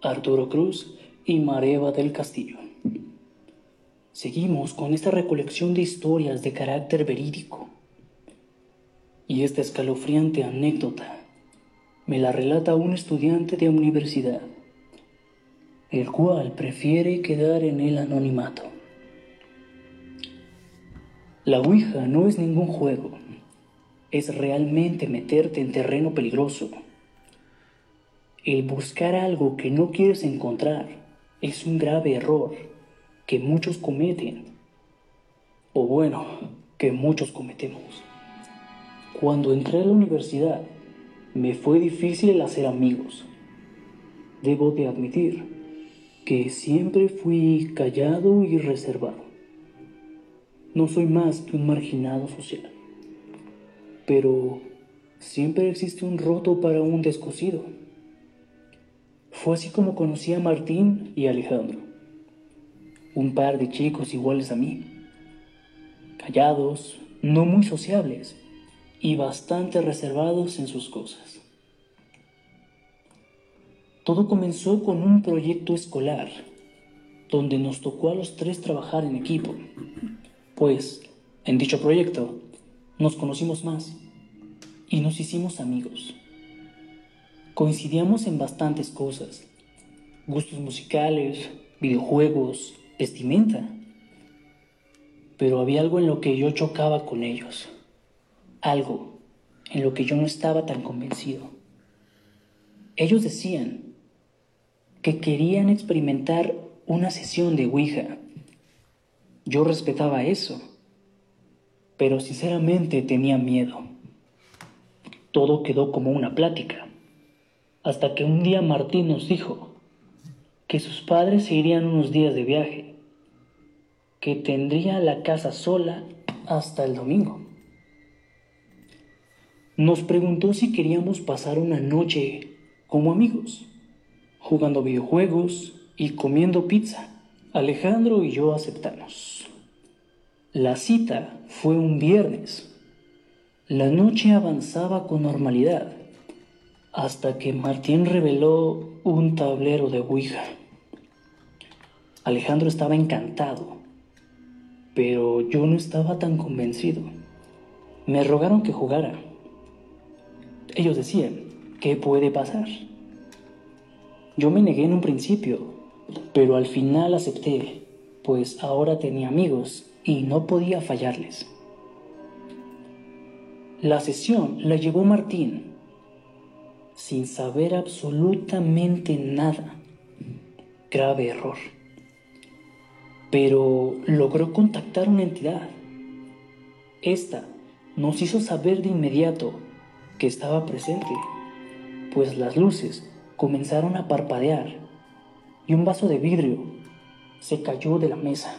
Arturo Cruz y Mareva del Castillo. Seguimos con esta recolección de historias de carácter verídico. Y esta escalofriante anécdota me la relata un estudiante de universidad, el cual prefiere quedar en el anonimato. La Ouija no es ningún juego, es realmente meterte en terreno peligroso. El buscar algo que no quieres encontrar es un grave error que muchos cometen, o bueno, que muchos cometemos. Cuando entré a la universidad, me fue difícil hacer amigos. Debo de admitir que siempre fui callado y reservado. No soy más que un marginado social. Pero siempre existe un roto para un descosido. Fue así como conocí a Martín y Alejandro un par de chicos iguales a mí, callados, no muy sociables y bastante reservados en sus cosas. Todo comenzó con un proyecto escolar, donde nos tocó a los tres trabajar en equipo, pues en dicho proyecto nos conocimos más y nos hicimos amigos. Coincidíamos en bastantes cosas, gustos musicales, videojuegos, vestimenta. Pero había algo en lo que yo chocaba con ellos, algo en lo que yo no estaba tan convencido. Ellos decían que querían experimentar una sesión de Ouija. Yo respetaba eso, pero sinceramente tenía miedo. Todo quedó como una plática, hasta que un día Martín nos dijo, que sus padres se irían unos días de viaje, que tendría la casa sola hasta el domingo. Nos preguntó si queríamos pasar una noche como amigos, jugando videojuegos y comiendo pizza. Alejandro y yo aceptamos. La cita fue un viernes. La noche avanzaba con normalidad hasta que Martín reveló un tablero de Ouija. Alejandro estaba encantado, pero yo no estaba tan convencido. Me rogaron que jugara. Ellos decían, ¿qué puede pasar? Yo me negué en un principio, pero al final acepté, pues ahora tenía amigos y no podía fallarles. La sesión la llevó Martín, sin saber absolutamente nada. Grave error pero logró contactar una entidad. Esta nos hizo saber de inmediato que estaba presente, pues las luces comenzaron a parpadear y un vaso de vidrio se cayó de la mesa.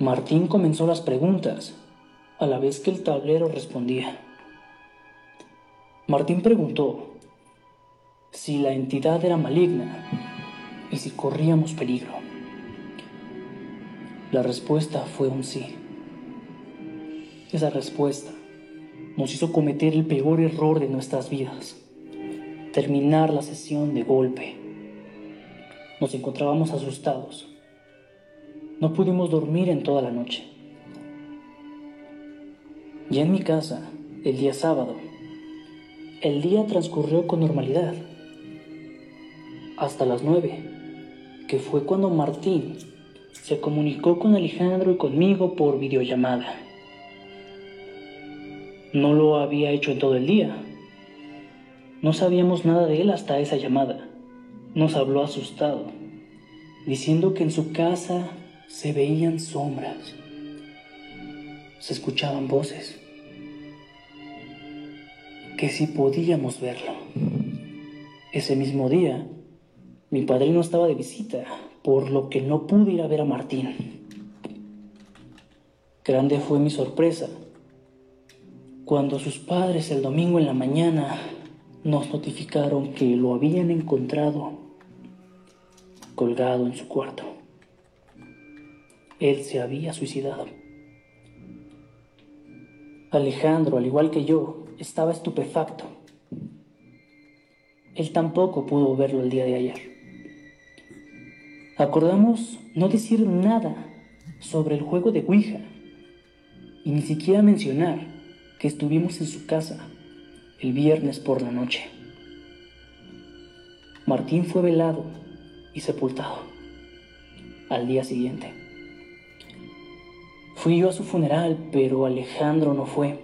Martín comenzó las preguntas a la vez que el tablero respondía. Martín preguntó si la entidad era maligna y si corríamos peligro. La respuesta fue un sí. Esa respuesta nos hizo cometer el peor error de nuestras vidas, terminar la sesión de golpe. Nos encontrábamos asustados. No pudimos dormir en toda la noche. Ya en mi casa, el día sábado, el día transcurrió con normalidad. Hasta las nueve, que fue cuando Martín se comunicó con Alejandro y conmigo por videollamada. No lo había hecho en todo el día. No sabíamos nada de él hasta esa llamada. Nos habló asustado, diciendo que en su casa se veían sombras, se escuchaban voces, que si podíamos verlo. Ese mismo día, mi padrino estaba de visita, por lo que no pude ir a ver a Martín. Grande fue mi sorpresa cuando sus padres el domingo en la mañana nos notificaron que lo habían encontrado colgado en su cuarto. Él se había suicidado. Alejandro, al igual que yo, estaba estupefacto. Él tampoco pudo verlo el día de ayer. Acordamos no decir nada sobre el juego de Ouija y ni siquiera mencionar que estuvimos en su casa el viernes por la noche. Martín fue velado y sepultado al día siguiente. Fui yo a su funeral, pero Alejandro no fue,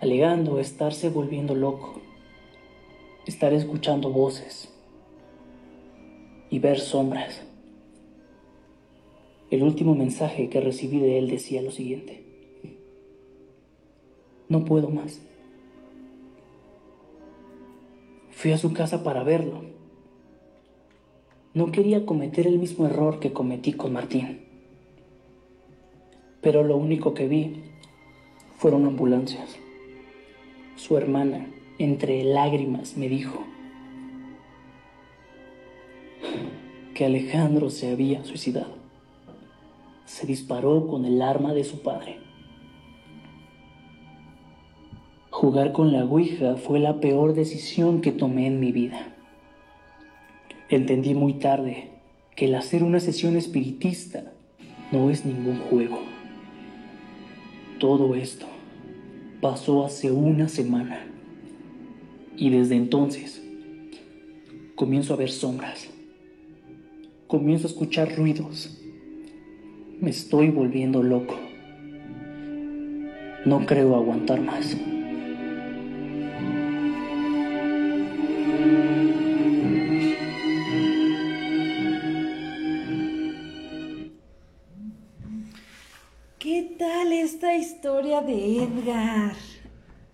alegando estarse volviendo loco, estar escuchando voces y ver sombras. El último mensaje que recibí de él decía lo siguiente. No puedo más. Fui a su casa para verlo. No quería cometer el mismo error que cometí con Martín. Pero lo único que vi fueron ambulancias. Su hermana, entre lágrimas, me dijo que Alejandro se había suicidado. Se disparó con el arma de su padre. Jugar con la Ouija fue la peor decisión que tomé en mi vida. Entendí muy tarde que el hacer una sesión espiritista no es ningún juego. Todo esto pasó hace una semana y desde entonces comienzo a ver sombras, comienzo a escuchar ruidos, me estoy volviendo loco. No creo aguantar más. ¿Qué tal esta historia de Edgar?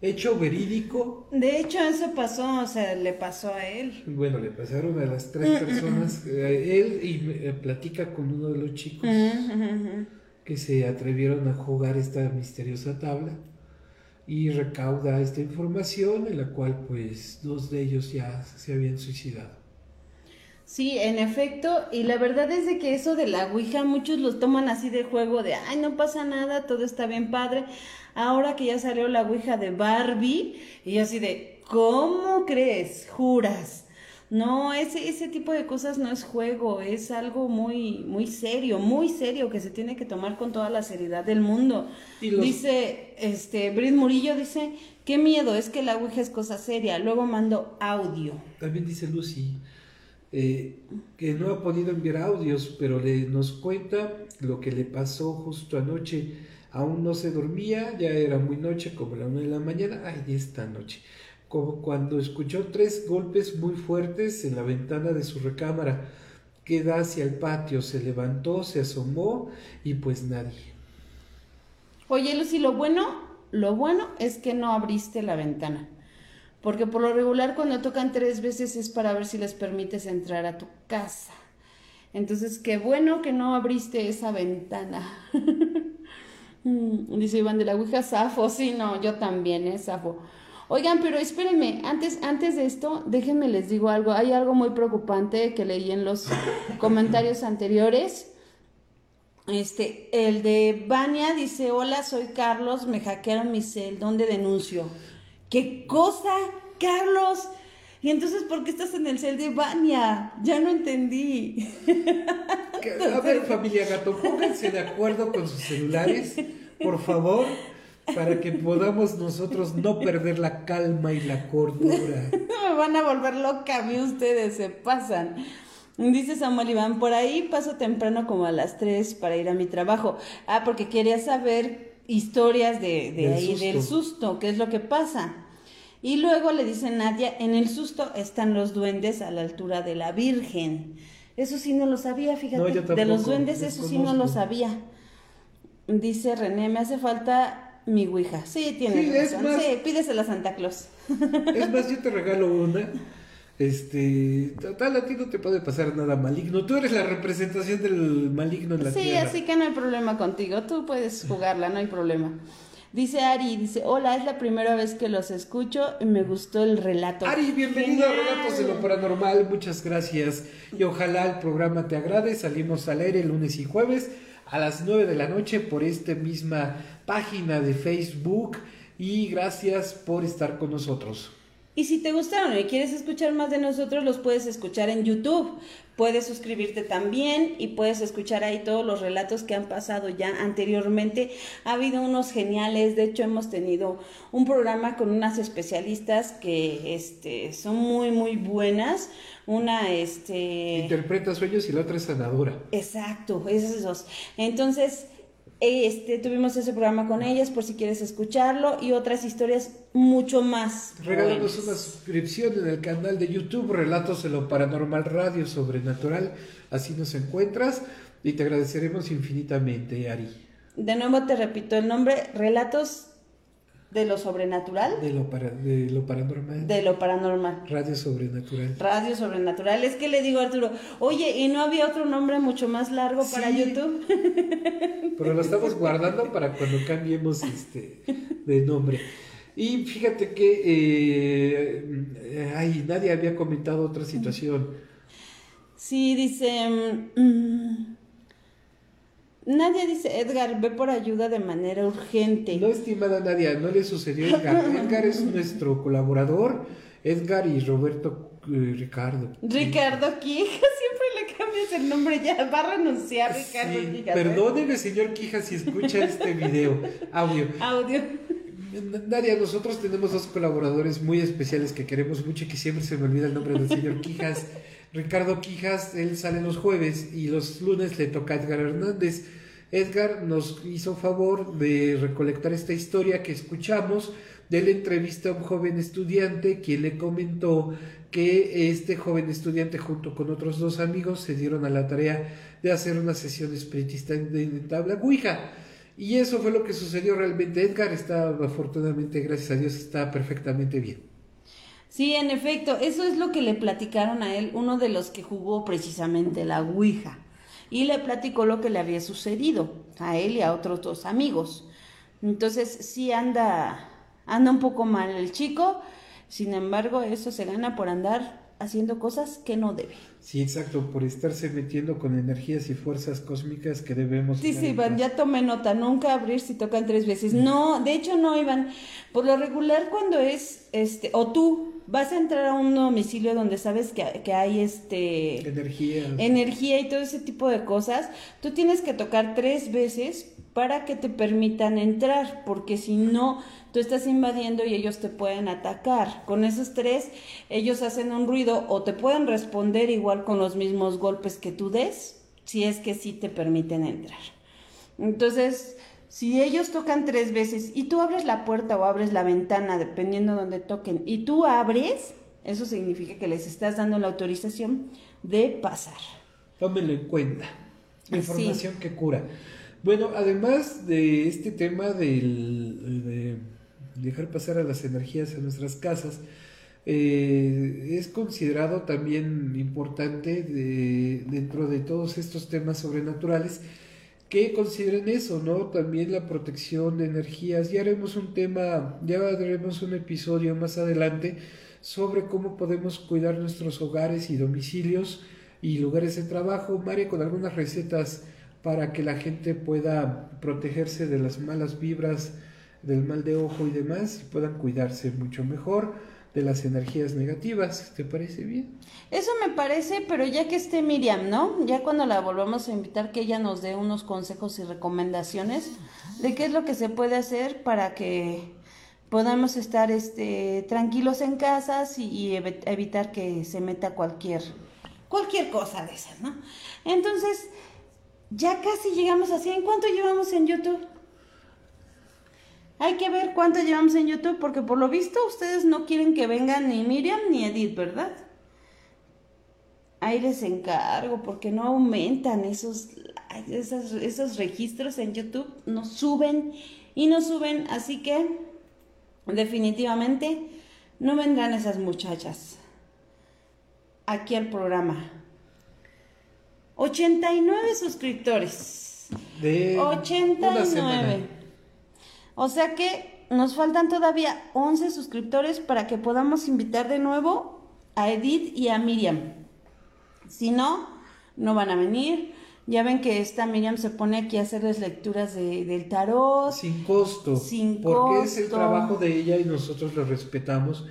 Hecho verídico. De hecho, eso pasó, o sea, le pasó a él. Bueno, le pasaron a las tres personas, a él y eh, platica con uno de los chicos que se atrevieron a jugar esta misteriosa tabla y recauda esta información en la cual pues dos de ellos ya se habían suicidado. Sí, en efecto, y la verdad es de que eso de la Ouija muchos lo toman así de juego de, ay, no pasa nada, todo está bien padre. Ahora que ya salió la Ouija de Barbie, y así de, ¿cómo crees? ¿Juras? No, ese, ese tipo de cosas no es juego, es algo muy, muy serio, muy serio que se tiene que tomar con toda la seriedad del mundo. Dice, este, Brit Murillo dice, qué miedo, es que la Ouija es cosa seria. Luego mando audio. También dice Lucy, eh, que no ha podido enviar audios, pero le, nos cuenta lo que le pasó justo anoche. Aún no se dormía, ya era muy noche, como la una de la mañana, ay, esta noche, como cuando escuchó tres golpes muy fuertes en la ventana de su recámara, que da hacia el patio, se levantó, se asomó y pues nadie. Oye, Lucy, lo bueno, lo bueno es que no abriste la ventana. Porque por lo regular cuando tocan tres veces es para ver si les permites entrar a tu casa. Entonces, qué bueno que no abriste esa ventana. Dice Iván de la Ouija, Zafo. Sí, no, yo también, ¿eh? Zafo. Oigan, pero espérenme, antes, antes de esto, déjenme les digo algo. Hay algo muy preocupante que leí en los comentarios anteriores. Este, el de Vania dice, hola, soy Carlos, me hackearon mi cel, ¿dónde denuncio? ¿Qué cosa, Carlos? Y entonces, ¿por qué estás en el cel de Vania? Ya no entendí. A ver, familia gato, pónganse de acuerdo con sus celulares, por favor, para que podamos nosotros no perder la calma y la cordura. Me van a volver loca a mí ustedes, se pasan. Dice Samuel Iván, por ahí paso temprano como a las 3 para ir a mi trabajo. Ah, porque quería saber historias de, de Del ahí, susto. del susto, qué es lo que pasa. Y luego le dice Nadia, en el susto están los duendes a la altura de la Virgen. Eso sí no lo sabía, fíjate. No, de los duendes eso sí no lo sabía. Dice René, me hace falta mi ouija. Sí, tienes Sí, razón. más- Sí, pídesela a Santa Claus. Es más, yo te regalo una. Este, total, a ti no te puede pasar nada maligno. Tú eres la representación del maligno en la Sí, tierra. así que no hay problema contigo. Tú puedes jugarla, no hay problema. Dice Ari, dice, hola, es la primera vez que los escucho y me gustó el relato. Ari, bienvenido a Genial. Relatos de lo Paranormal, muchas gracias. Y ojalá el programa te agrade. Salimos al aire lunes y jueves a las 9 de la noche por esta misma página de Facebook. Y gracias por estar con nosotros. Y si te gustaron y quieres escuchar más de nosotros, los puedes escuchar en YouTube. Puedes suscribirte también y puedes escuchar ahí todos los relatos que han pasado ya anteriormente. Ha habido unos geniales, de hecho hemos tenido un programa con unas especialistas que este, son muy, muy buenas. Una, este... Interpreta sueños y la otra es sanadora. Exacto, esos dos. Entonces, este, tuvimos ese programa con ellas por si quieres escucharlo y otras historias mucho más. Regálanos una suscripción en el canal de YouTube Relatos de lo Paranormal Radio Sobrenatural. Así nos encuentras y te agradeceremos infinitamente, Ari. De nuevo te repito el nombre, Relatos de lo Sobrenatural, De lo, para- de lo paranormal. de lo Paranormal. Radio Sobrenatural. Radio Sobrenatural. Es que le digo a Arturo, oye, ¿y no había otro nombre mucho más largo para. YouTube? Pero lo estamos guardando para cuando cambiemos este de nombre. Y fíjate que eh, eh, ay, nadie había comentado otra situación. Sí, dice... mm, Nadie dice, Edgar, ve por ayuda de manera urgente. No, estimada Nadia, no le sucedió a Edgar. Edgar es nuestro colaborador. Edgar y Roberto eh, Ricardo. Ricardo Quija, siempre le cambias el nombre, ya va a renunciar Ricardo Sí, Quija. perdóneme, señor Quija, si escucha este video, audio. Audio. Nadia, nosotros tenemos dos colaboradores muy especiales que queremos mucho y que siempre se me olvida el nombre del señor Quijas. Ricardo Quijas, él sale los jueves y los lunes le toca a Edgar Hernández. Edgar nos hizo favor de recolectar esta historia que escuchamos de la entrevista a un joven estudiante quien le comentó que este joven estudiante junto con otros dos amigos se dieron a la tarea de hacer una sesión espiritista de, tabla Ouija. Y eso fue lo que sucedió realmente. Edgar está, afortunadamente, gracias a Dios, está perfectamente bien. Sí, en efecto, eso es lo que le platicaron a él, uno de los que jugó precisamente la Ouija. Y le platicó lo que le había sucedido a él y a otros dos amigos. Entonces, sí anda, anda un poco mal el chico, sin embargo, eso se gana por andar haciendo cosas que no debe. Sí, exacto, por estarse metiendo con energías y fuerzas cósmicas que debemos. Tener en Iván, ya tomé nota, nunca abrir si tocan tres veces. No, de hecho no, Iván. Por lo regular cuando es, este, o tú vas a entrar a un domicilio donde sabes que, que hay este Energías. energía y todo ese tipo de cosas, tú tienes que tocar tres veces para que te permitan entrar, porque si no, tú estás invadiendo y ellos te pueden atacar. Con esos tres, ellos hacen un ruido o te pueden responder igual con los mismos golpes que tú des, si es que sí te permiten entrar. Entonces, si ellos tocan tres veces y tú abres la puerta o abres la ventana, dependiendo de donde toquen, y tú abres, eso significa que les estás dando la autorización de pasar. Tómenlo en cuenta. Información que cura. Bueno, además de este tema del, de dejar pasar a las energías a nuestras casas, eh, es considerado también importante de- dentro de todos estos temas sobrenaturales que consideren eso, ¿no? También la protección de energías. Ya haremos un tema, ya haremos un episodio más adelante sobre cómo podemos cuidar nuestros hogares y domicilios y lugares de trabajo, María, con algunas recetas para que la gente pueda protegerse de las malas vibras, del mal de ojo y demás, y puedan cuidarse mucho mejor de las energías negativas. ¿Te parece bien? Eso me parece, pero ya que esté Miriam, ¿no? Ya cuando la volvamos a invitar, que ella nos dé unos consejos y recomendaciones de qué es lo que se puede hacer para que podamos estar este, tranquilos en casas y, y evi- evitar que se meta cualquier cualquier cosa de esas, ¿no? Entonces, ya casi llegamos a 100. ¿Cuánto llevamos en YouTube? Hay que ver cuánto llevamos en YouTube porque por lo visto ustedes no quieren que vengan ni Miriam ni Edith, ¿verdad? Ahí les encargo porque no aumentan esos, esos, esos registros en YouTube, no suben y no suben, así que definitivamente no vendrán esas muchachas aquí al programa. 89 suscriptores. De una 89. O sea que nos faltan todavía 11 suscriptores para que podamos invitar de nuevo a Edith y a Miriam. Si no, no van a venir. Ya ven que esta Miriam se pone aquí a hacerles lecturas de- del tarot. Sin costo. Sin porque es el costo. trabajo de ella y nosotros lo respetamos.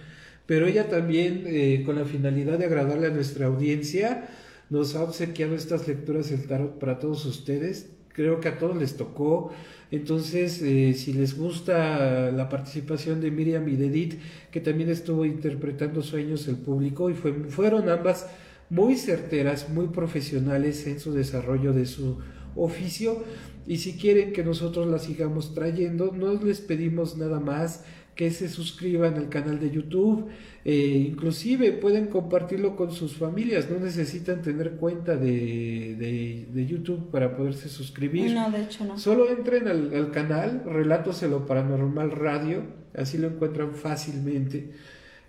Pero ella también, eh, con la finalidad de agradarle a nuestra audiencia, nos ha obsequiado estas lecturas del tarot para todos ustedes. Creo que a todos les tocó. Entonces, eh, si les gusta la participación de Miriam y de Edith, que también estuvo interpretando sueños el público, y fue- fueron ambas muy certeras, muy profesionales en su desarrollo de su oficio. Y si quieren que nosotros la sigamos trayendo, no les pedimos nada más que se suscriban al canal de YouTube. Eh, inclusive pueden compartirlo con sus familias, no necesitan tener cuenta de, de- de YouTube para poderse suscribir. No, de hecho no. Solo entren al, al canal Relatos lo Paranormal Radio, así lo encuentran fácilmente.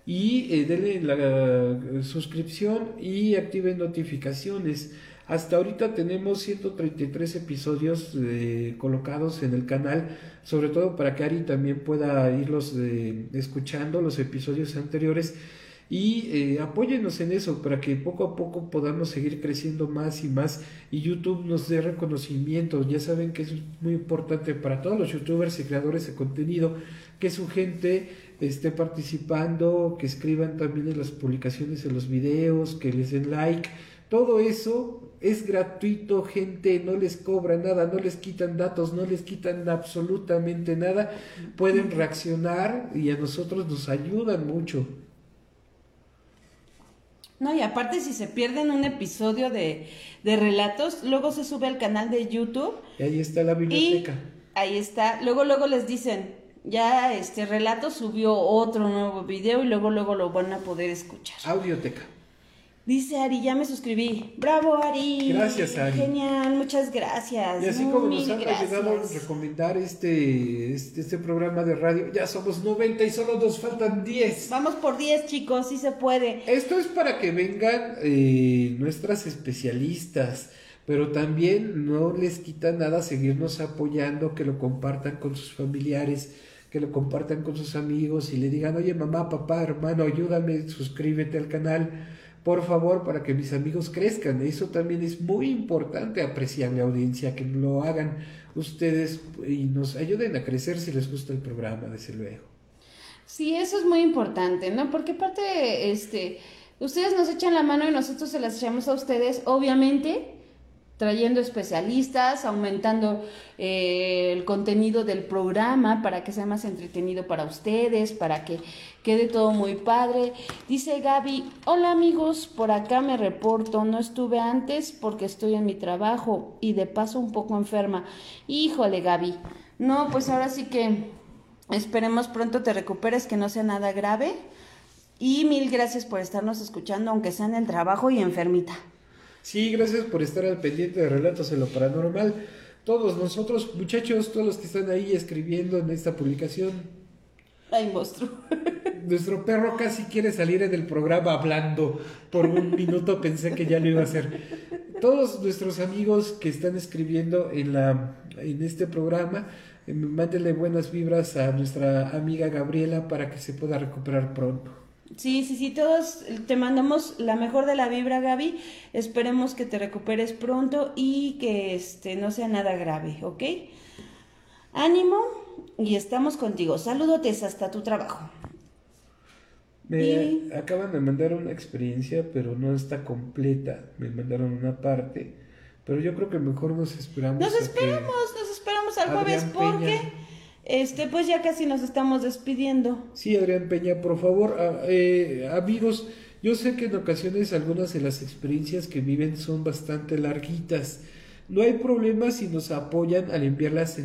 Y eh, denle la eh, suscripción y activen notificaciones. Hasta ahorita tenemos 133 episodios eh, colocados en el canal, sobre todo para que Ari también pueda irlos eh, escuchando, los episodios anteriores. Y eh, apóyennos en eso para que poco a poco podamos seguir creciendo más y más y YouTube nos dé reconocimiento. Ya saben que es muy importante para todos los youtubers y creadores de contenido que su gente esté participando, que escriban también en las publicaciones de los videos, que les den like. Todo eso es gratuito, gente, no les cobra nada, no les quitan datos, no les quitan absolutamente nada. Pueden reaccionar y a nosotros nos ayudan mucho. No, y aparte si se pierden un episodio de, de relatos, luego se sube al canal de YouTube Y ahí está la y biblioteca. ahí está. Luego, luego les dicen, ya este relato subió otro nuevo video y luego, luego lo van a poder escuchar. Audioteca. Dice Ari, ya me suscribí. Bravo, Ari. Gracias, Ari. Genial, muchas gracias. Y así Muy, como nos han ayudado a recomendar este, este, este programa de radio, ya somos 90 y solo nos faltan 10. Vamos por 10, chicos, sí se puede. Esto es para que vengan eh, nuestras especialistas, pero también no les quita nada seguirnos apoyando, que lo compartan con sus familiares, que lo compartan con sus amigos y le digan, oye mamá, papá, hermano, ayúdame, suscríbete al canal, por favor, para que mis amigos crezcan. Eso también es muy importante, apreciable audiencia, que lo hagan ustedes y nos ayuden a crecer si les gusta el programa, desde luego. Sí, eso es muy importante, ¿no? Porque aparte, este, ustedes nos echan la mano y nosotros se las echamos a ustedes, obviamente, trayendo especialistas, aumentando eh, el contenido del programa para que sea más entretenido para ustedes, para que quede todo muy padre. Dice Gaby, hola amigos, por acá me reporto, no estuve antes porque estoy en mi trabajo y de paso un poco enferma. Híjole Gaby, no, pues ahora sí que esperemos pronto te recuperes, que no sea nada grave. Y mil gracias por estarnos escuchando, aunque sea en el trabajo y enfermita. Sí, gracias por estar al pendiente de Relatos en lo Paranormal. Todos nosotros, muchachos, todos los que están ahí escribiendo en esta publicación, Ay, monstruo. nuestro perro casi quiere salir en el programa hablando. Por un minuto pensé que ya lo iba a hacer. Todos nuestros amigos que están escribiendo en, la, en este programa, eh, mándenle buenas vibras a nuestra amiga Gabriela para que se pueda recuperar pronto. Sí, sí, sí, todos te mandamos la mejor de la vibra, Gaby. Esperemos que te recuperes pronto y que este no sea nada grave, ¿ok? Ánimo y estamos contigo. Saludotes hasta tu trabajo. Me Y- acaban de mandar una experiencia, pero no está completa. Me mandaron una parte, pero yo creo que mejor nos esperamos. Nos que- esperamos, nos esperamos al jueves Adrián porque Peña. Este pues ya casi nos estamos despidiendo. Sí, Adrián Peña, por favor, a- eh, amigos, Yo sé que en ocasiones algunas de las experiencias que viven son bastante larguitas. No hay problema si nos apoyan al enviarlas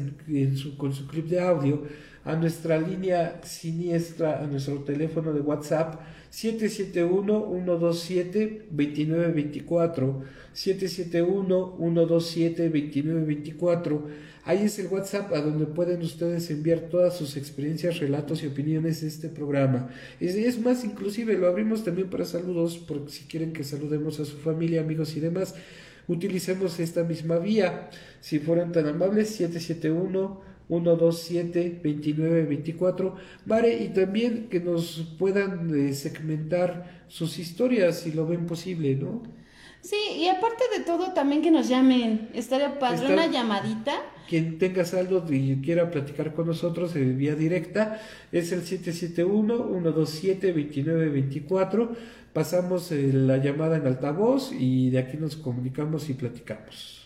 con su clip de audio a nuestra línea siniestra, a nuestro teléfono de WhatsApp 771-127-2924. 771-127-2924. Ahí es el WhatsApp a donde pueden ustedes enviar todas sus experiencias, relatos y opiniones de este programa. Es, es más, inclusive lo abrimos también para saludos, porque si quieren que saludemos a su familia, amigos y demás, utilicemos esta misma vía. Si fueran tan amables, 771 127 2924 Vale, y también que nos puedan eh, segmentar sus historias si lo ven posible, ¿no? Sí, y aparte de todo, también que nos llamen. Estaría padre una llamadita. Quien tenga saldo y quiera platicar con nosotros en vía directa es el 771-127-2924. Pasamos eh, la llamada en altavoz y de aquí nos comunicamos y platicamos.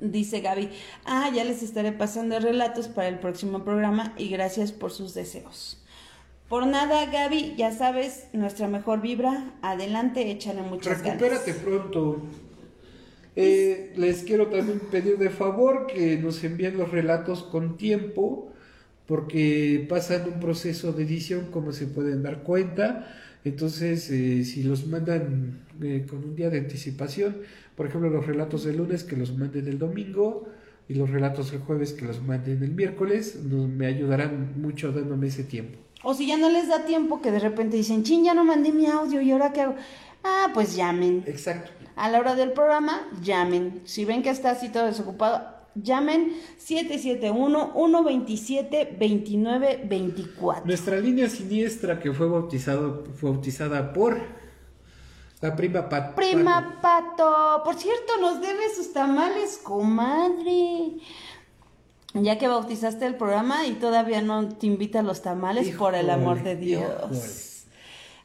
Dice Gaby, ah, ya les estaré pasando relatos para el próximo programa y gracias por sus deseos. Por nada, Gaby, ya sabes, nuestra mejor vibra. Adelante, échale muchas Recupérate pronto. Eh, les quiero también pedir de favor que nos envíen los relatos con tiempo, porque pasan un proceso de edición, como se pueden dar cuenta. Entonces, eh, si los mandan eh, con un día de anticipación, por ejemplo, los relatos del lunes que los manden el domingo y los relatos del jueves que los manden el miércoles, me ayudarán mucho dándome ese tiempo. O si ya no les da tiempo, que de repente dicen, chin, ya no mandé mi audio, ¿y ahora qué hago? Ah, pues llamen. Exacto. A la hora del programa, llamen. Si ven que está así todo desocupado, llamen 771-127-2924. Nuestra línea siniestra que fue, bautizado, fue bautizada por la prima Pato. Prima Pato. Por cierto, nos debe sus tamales, comadre ya que bautizaste el programa y todavía no te invita a los tamales, por el amor de Dios.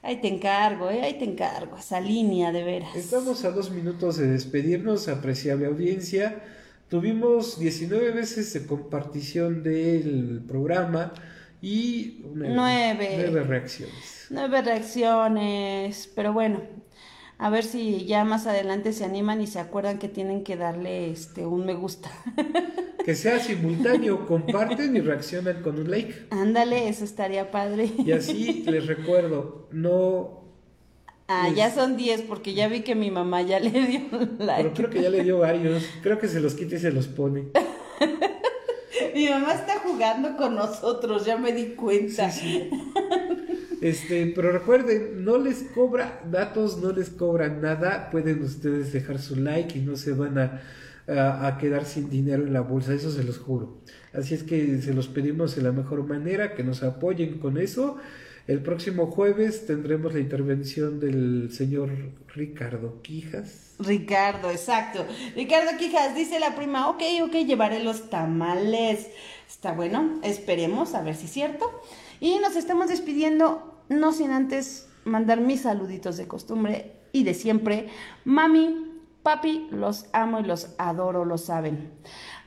Ahí te encargo, ¿eh? ahí te encargo, esa línea de veras. Estamos a dos minutos de despedirnos, apreciable audiencia. Tuvimos 19 veces de compartición del programa y nueve, nueve reacciones. Nueve reacciones, pero bueno, a ver si ya más adelante se animan y se acuerdan que tienen que darle este un me gusta. Que sea simultáneo, comparten y reaccionan con un like. Ándale, eso estaría padre. Y así les recuerdo, no Ah, ya son 10 porque ya vi que mi mamá ya le dio like. Pero creo que ya le dio varios. Creo que se los quita y se los pone. mi mamá está jugando con nosotros, ya me di cuenta. Sí, sí. Este, pero recuerden, no les cobra datos, no les cobra nada. Pueden ustedes dejar su like y no se van a, a, quedar sin dinero en la bolsa, eso se los juro. Así es que se los pedimos de la mejor manera, que nos apoyen con eso. El próximo jueves tendremos la intervención del señor Ricardo Quijas. Ricardo, exacto. Ricardo Quijas dice la prima, ok, ok, llevaré los tamales. Está bueno, esperemos a ver si es cierto. Y nos estamos despidiendo no sin antes mandar mis saluditos de costumbre y de siempre. Mami, papi, los amo y los adoro, lo saben.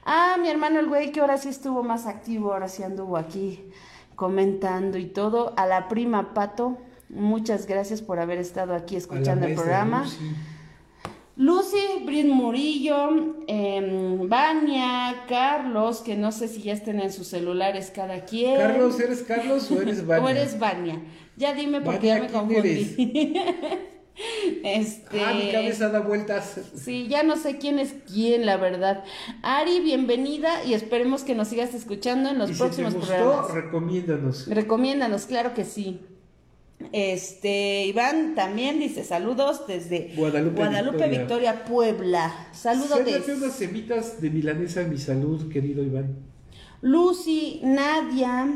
Ah, mi hermano el güey que ahora sí estuvo más activo, ahora sí anduvo aquí comentando y todo. A la prima Pato, muchas gracias por haber estado aquí escuchando el programa. Lucy, Brin Murillo, eh, Vania, Carlos, que no sé si ya estén en sus celulares cada quien. Carlos, ¿eres Carlos o eres Vania? o eres Vania. Ya dime porque ya me confundí. este... Ah, mi cabeza da vueltas. Sí, ya no sé quién es quién, la verdad. Ari, bienvenida y esperemos que nos sigas escuchando en los próximos si te gustó, programas. Recomiéndanos. Recomiéndanos, claro que sí. Este, Iván también dice saludos desde Guadalupe, Victoria. Puebla. Saludos. de unas semitas de milanesa mi salud, querido Iván. Lucy, Nadia,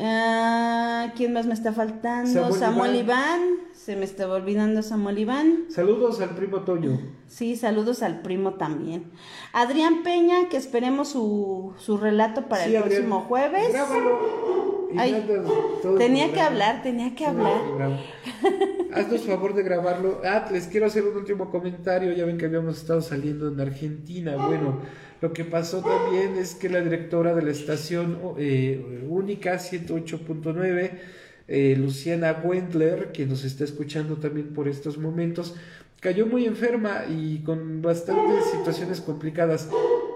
Ah, ¿Quién más me está faltando? Samuel, Iván. Se me estaba olvidando Samuel Iván. Saludos al primo Toño. Sí, saludos al primo también. Adrián Peña, que esperemos su, su relato para el próximo jueves. tenía que hablar, tenía que hablar. Haznos favor de grabarlo. Ah, les quiero hacer un último comentario. Ya ven que habíamos estado saliendo en Argentina. Bueno. Lo que pasó también es que la directora de la estación eh, única 108.9 eh, Luciana Wendler, que nos está escuchando también por estos momentos, cayó muy enferma y con bastantes situaciones complicadas.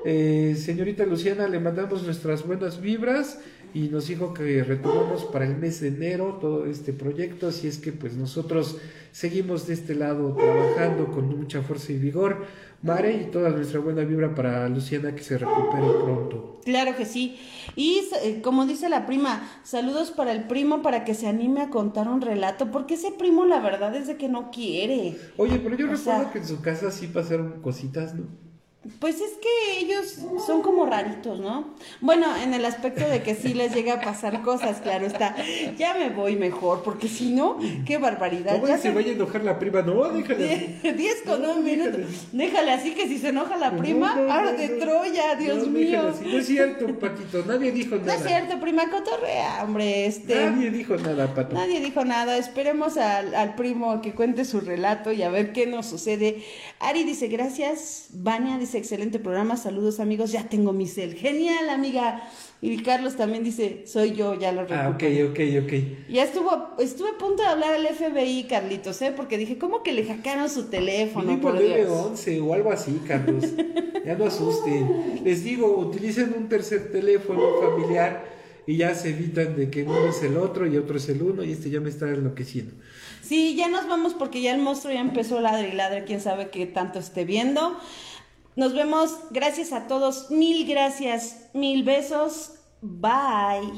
Eh, señorita Luciana, le mandamos nuestras buenas vibras y nos dijo que retomamos para el mes de enero todo este proyecto, así es que pues nosotros seguimos de este lado trabajando con mucha fuerza y vigor. Mare y toda nuestra buena vibra para Luciana que se recupere pronto. Claro que sí. Y eh, como dice la prima, saludos para el primo para que se anime a contar un relato, porque ese primo la verdad es de que no quiere. Oye, pero yo recuerdo que en su casa sí pasaron cositas, ¿no? Pues es que ellos son como raritos, ¿no? Bueno, en el aspecto de que sí les llega a pasar cosas, claro está. Ya me voy mejor, porque si no, qué barbaridad. ya se, vaya a enojar la prima, no, déjale. Diez con un minuto. Déjale así que si se enoja la prima, no, de Troya, Dios mío. No es cierto, Patito, nadie dijo nada. No es cierto, prima cotorrea, hombre, este. Nadie dijo nada, Pato. Nadie dijo nada. Esperemos al, al primo que cuente su relato y a ver qué nos sucede. Ari dice, gracias. Vania dice, excelente programa, saludos amigos, ya tengo mi cel. Genial, amiga. Y Carlos también dice, soy yo, ya lo recuerdo. Ah, ok, ok, ok. Ya estuvo, estuve a punto de hablar al FBI, Carlitos, ¿eh? Porque dije, ¿cómo que le hackearon su teléfono? Por 11 o algo así, Carlos. ya no asusten. Les digo, utilicen un tercer teléfono familiar y ya se evitan de que uno es el otro y otro es el uno y este ya me está enloqueciendo. Sí, ya nos vamos porque ya el monstruo ya empezó ladre y ladre, quién sabe qué tanto esté viendo. Nos vemos. Gracias a todos. Mil gracias. Mil besos. Bye.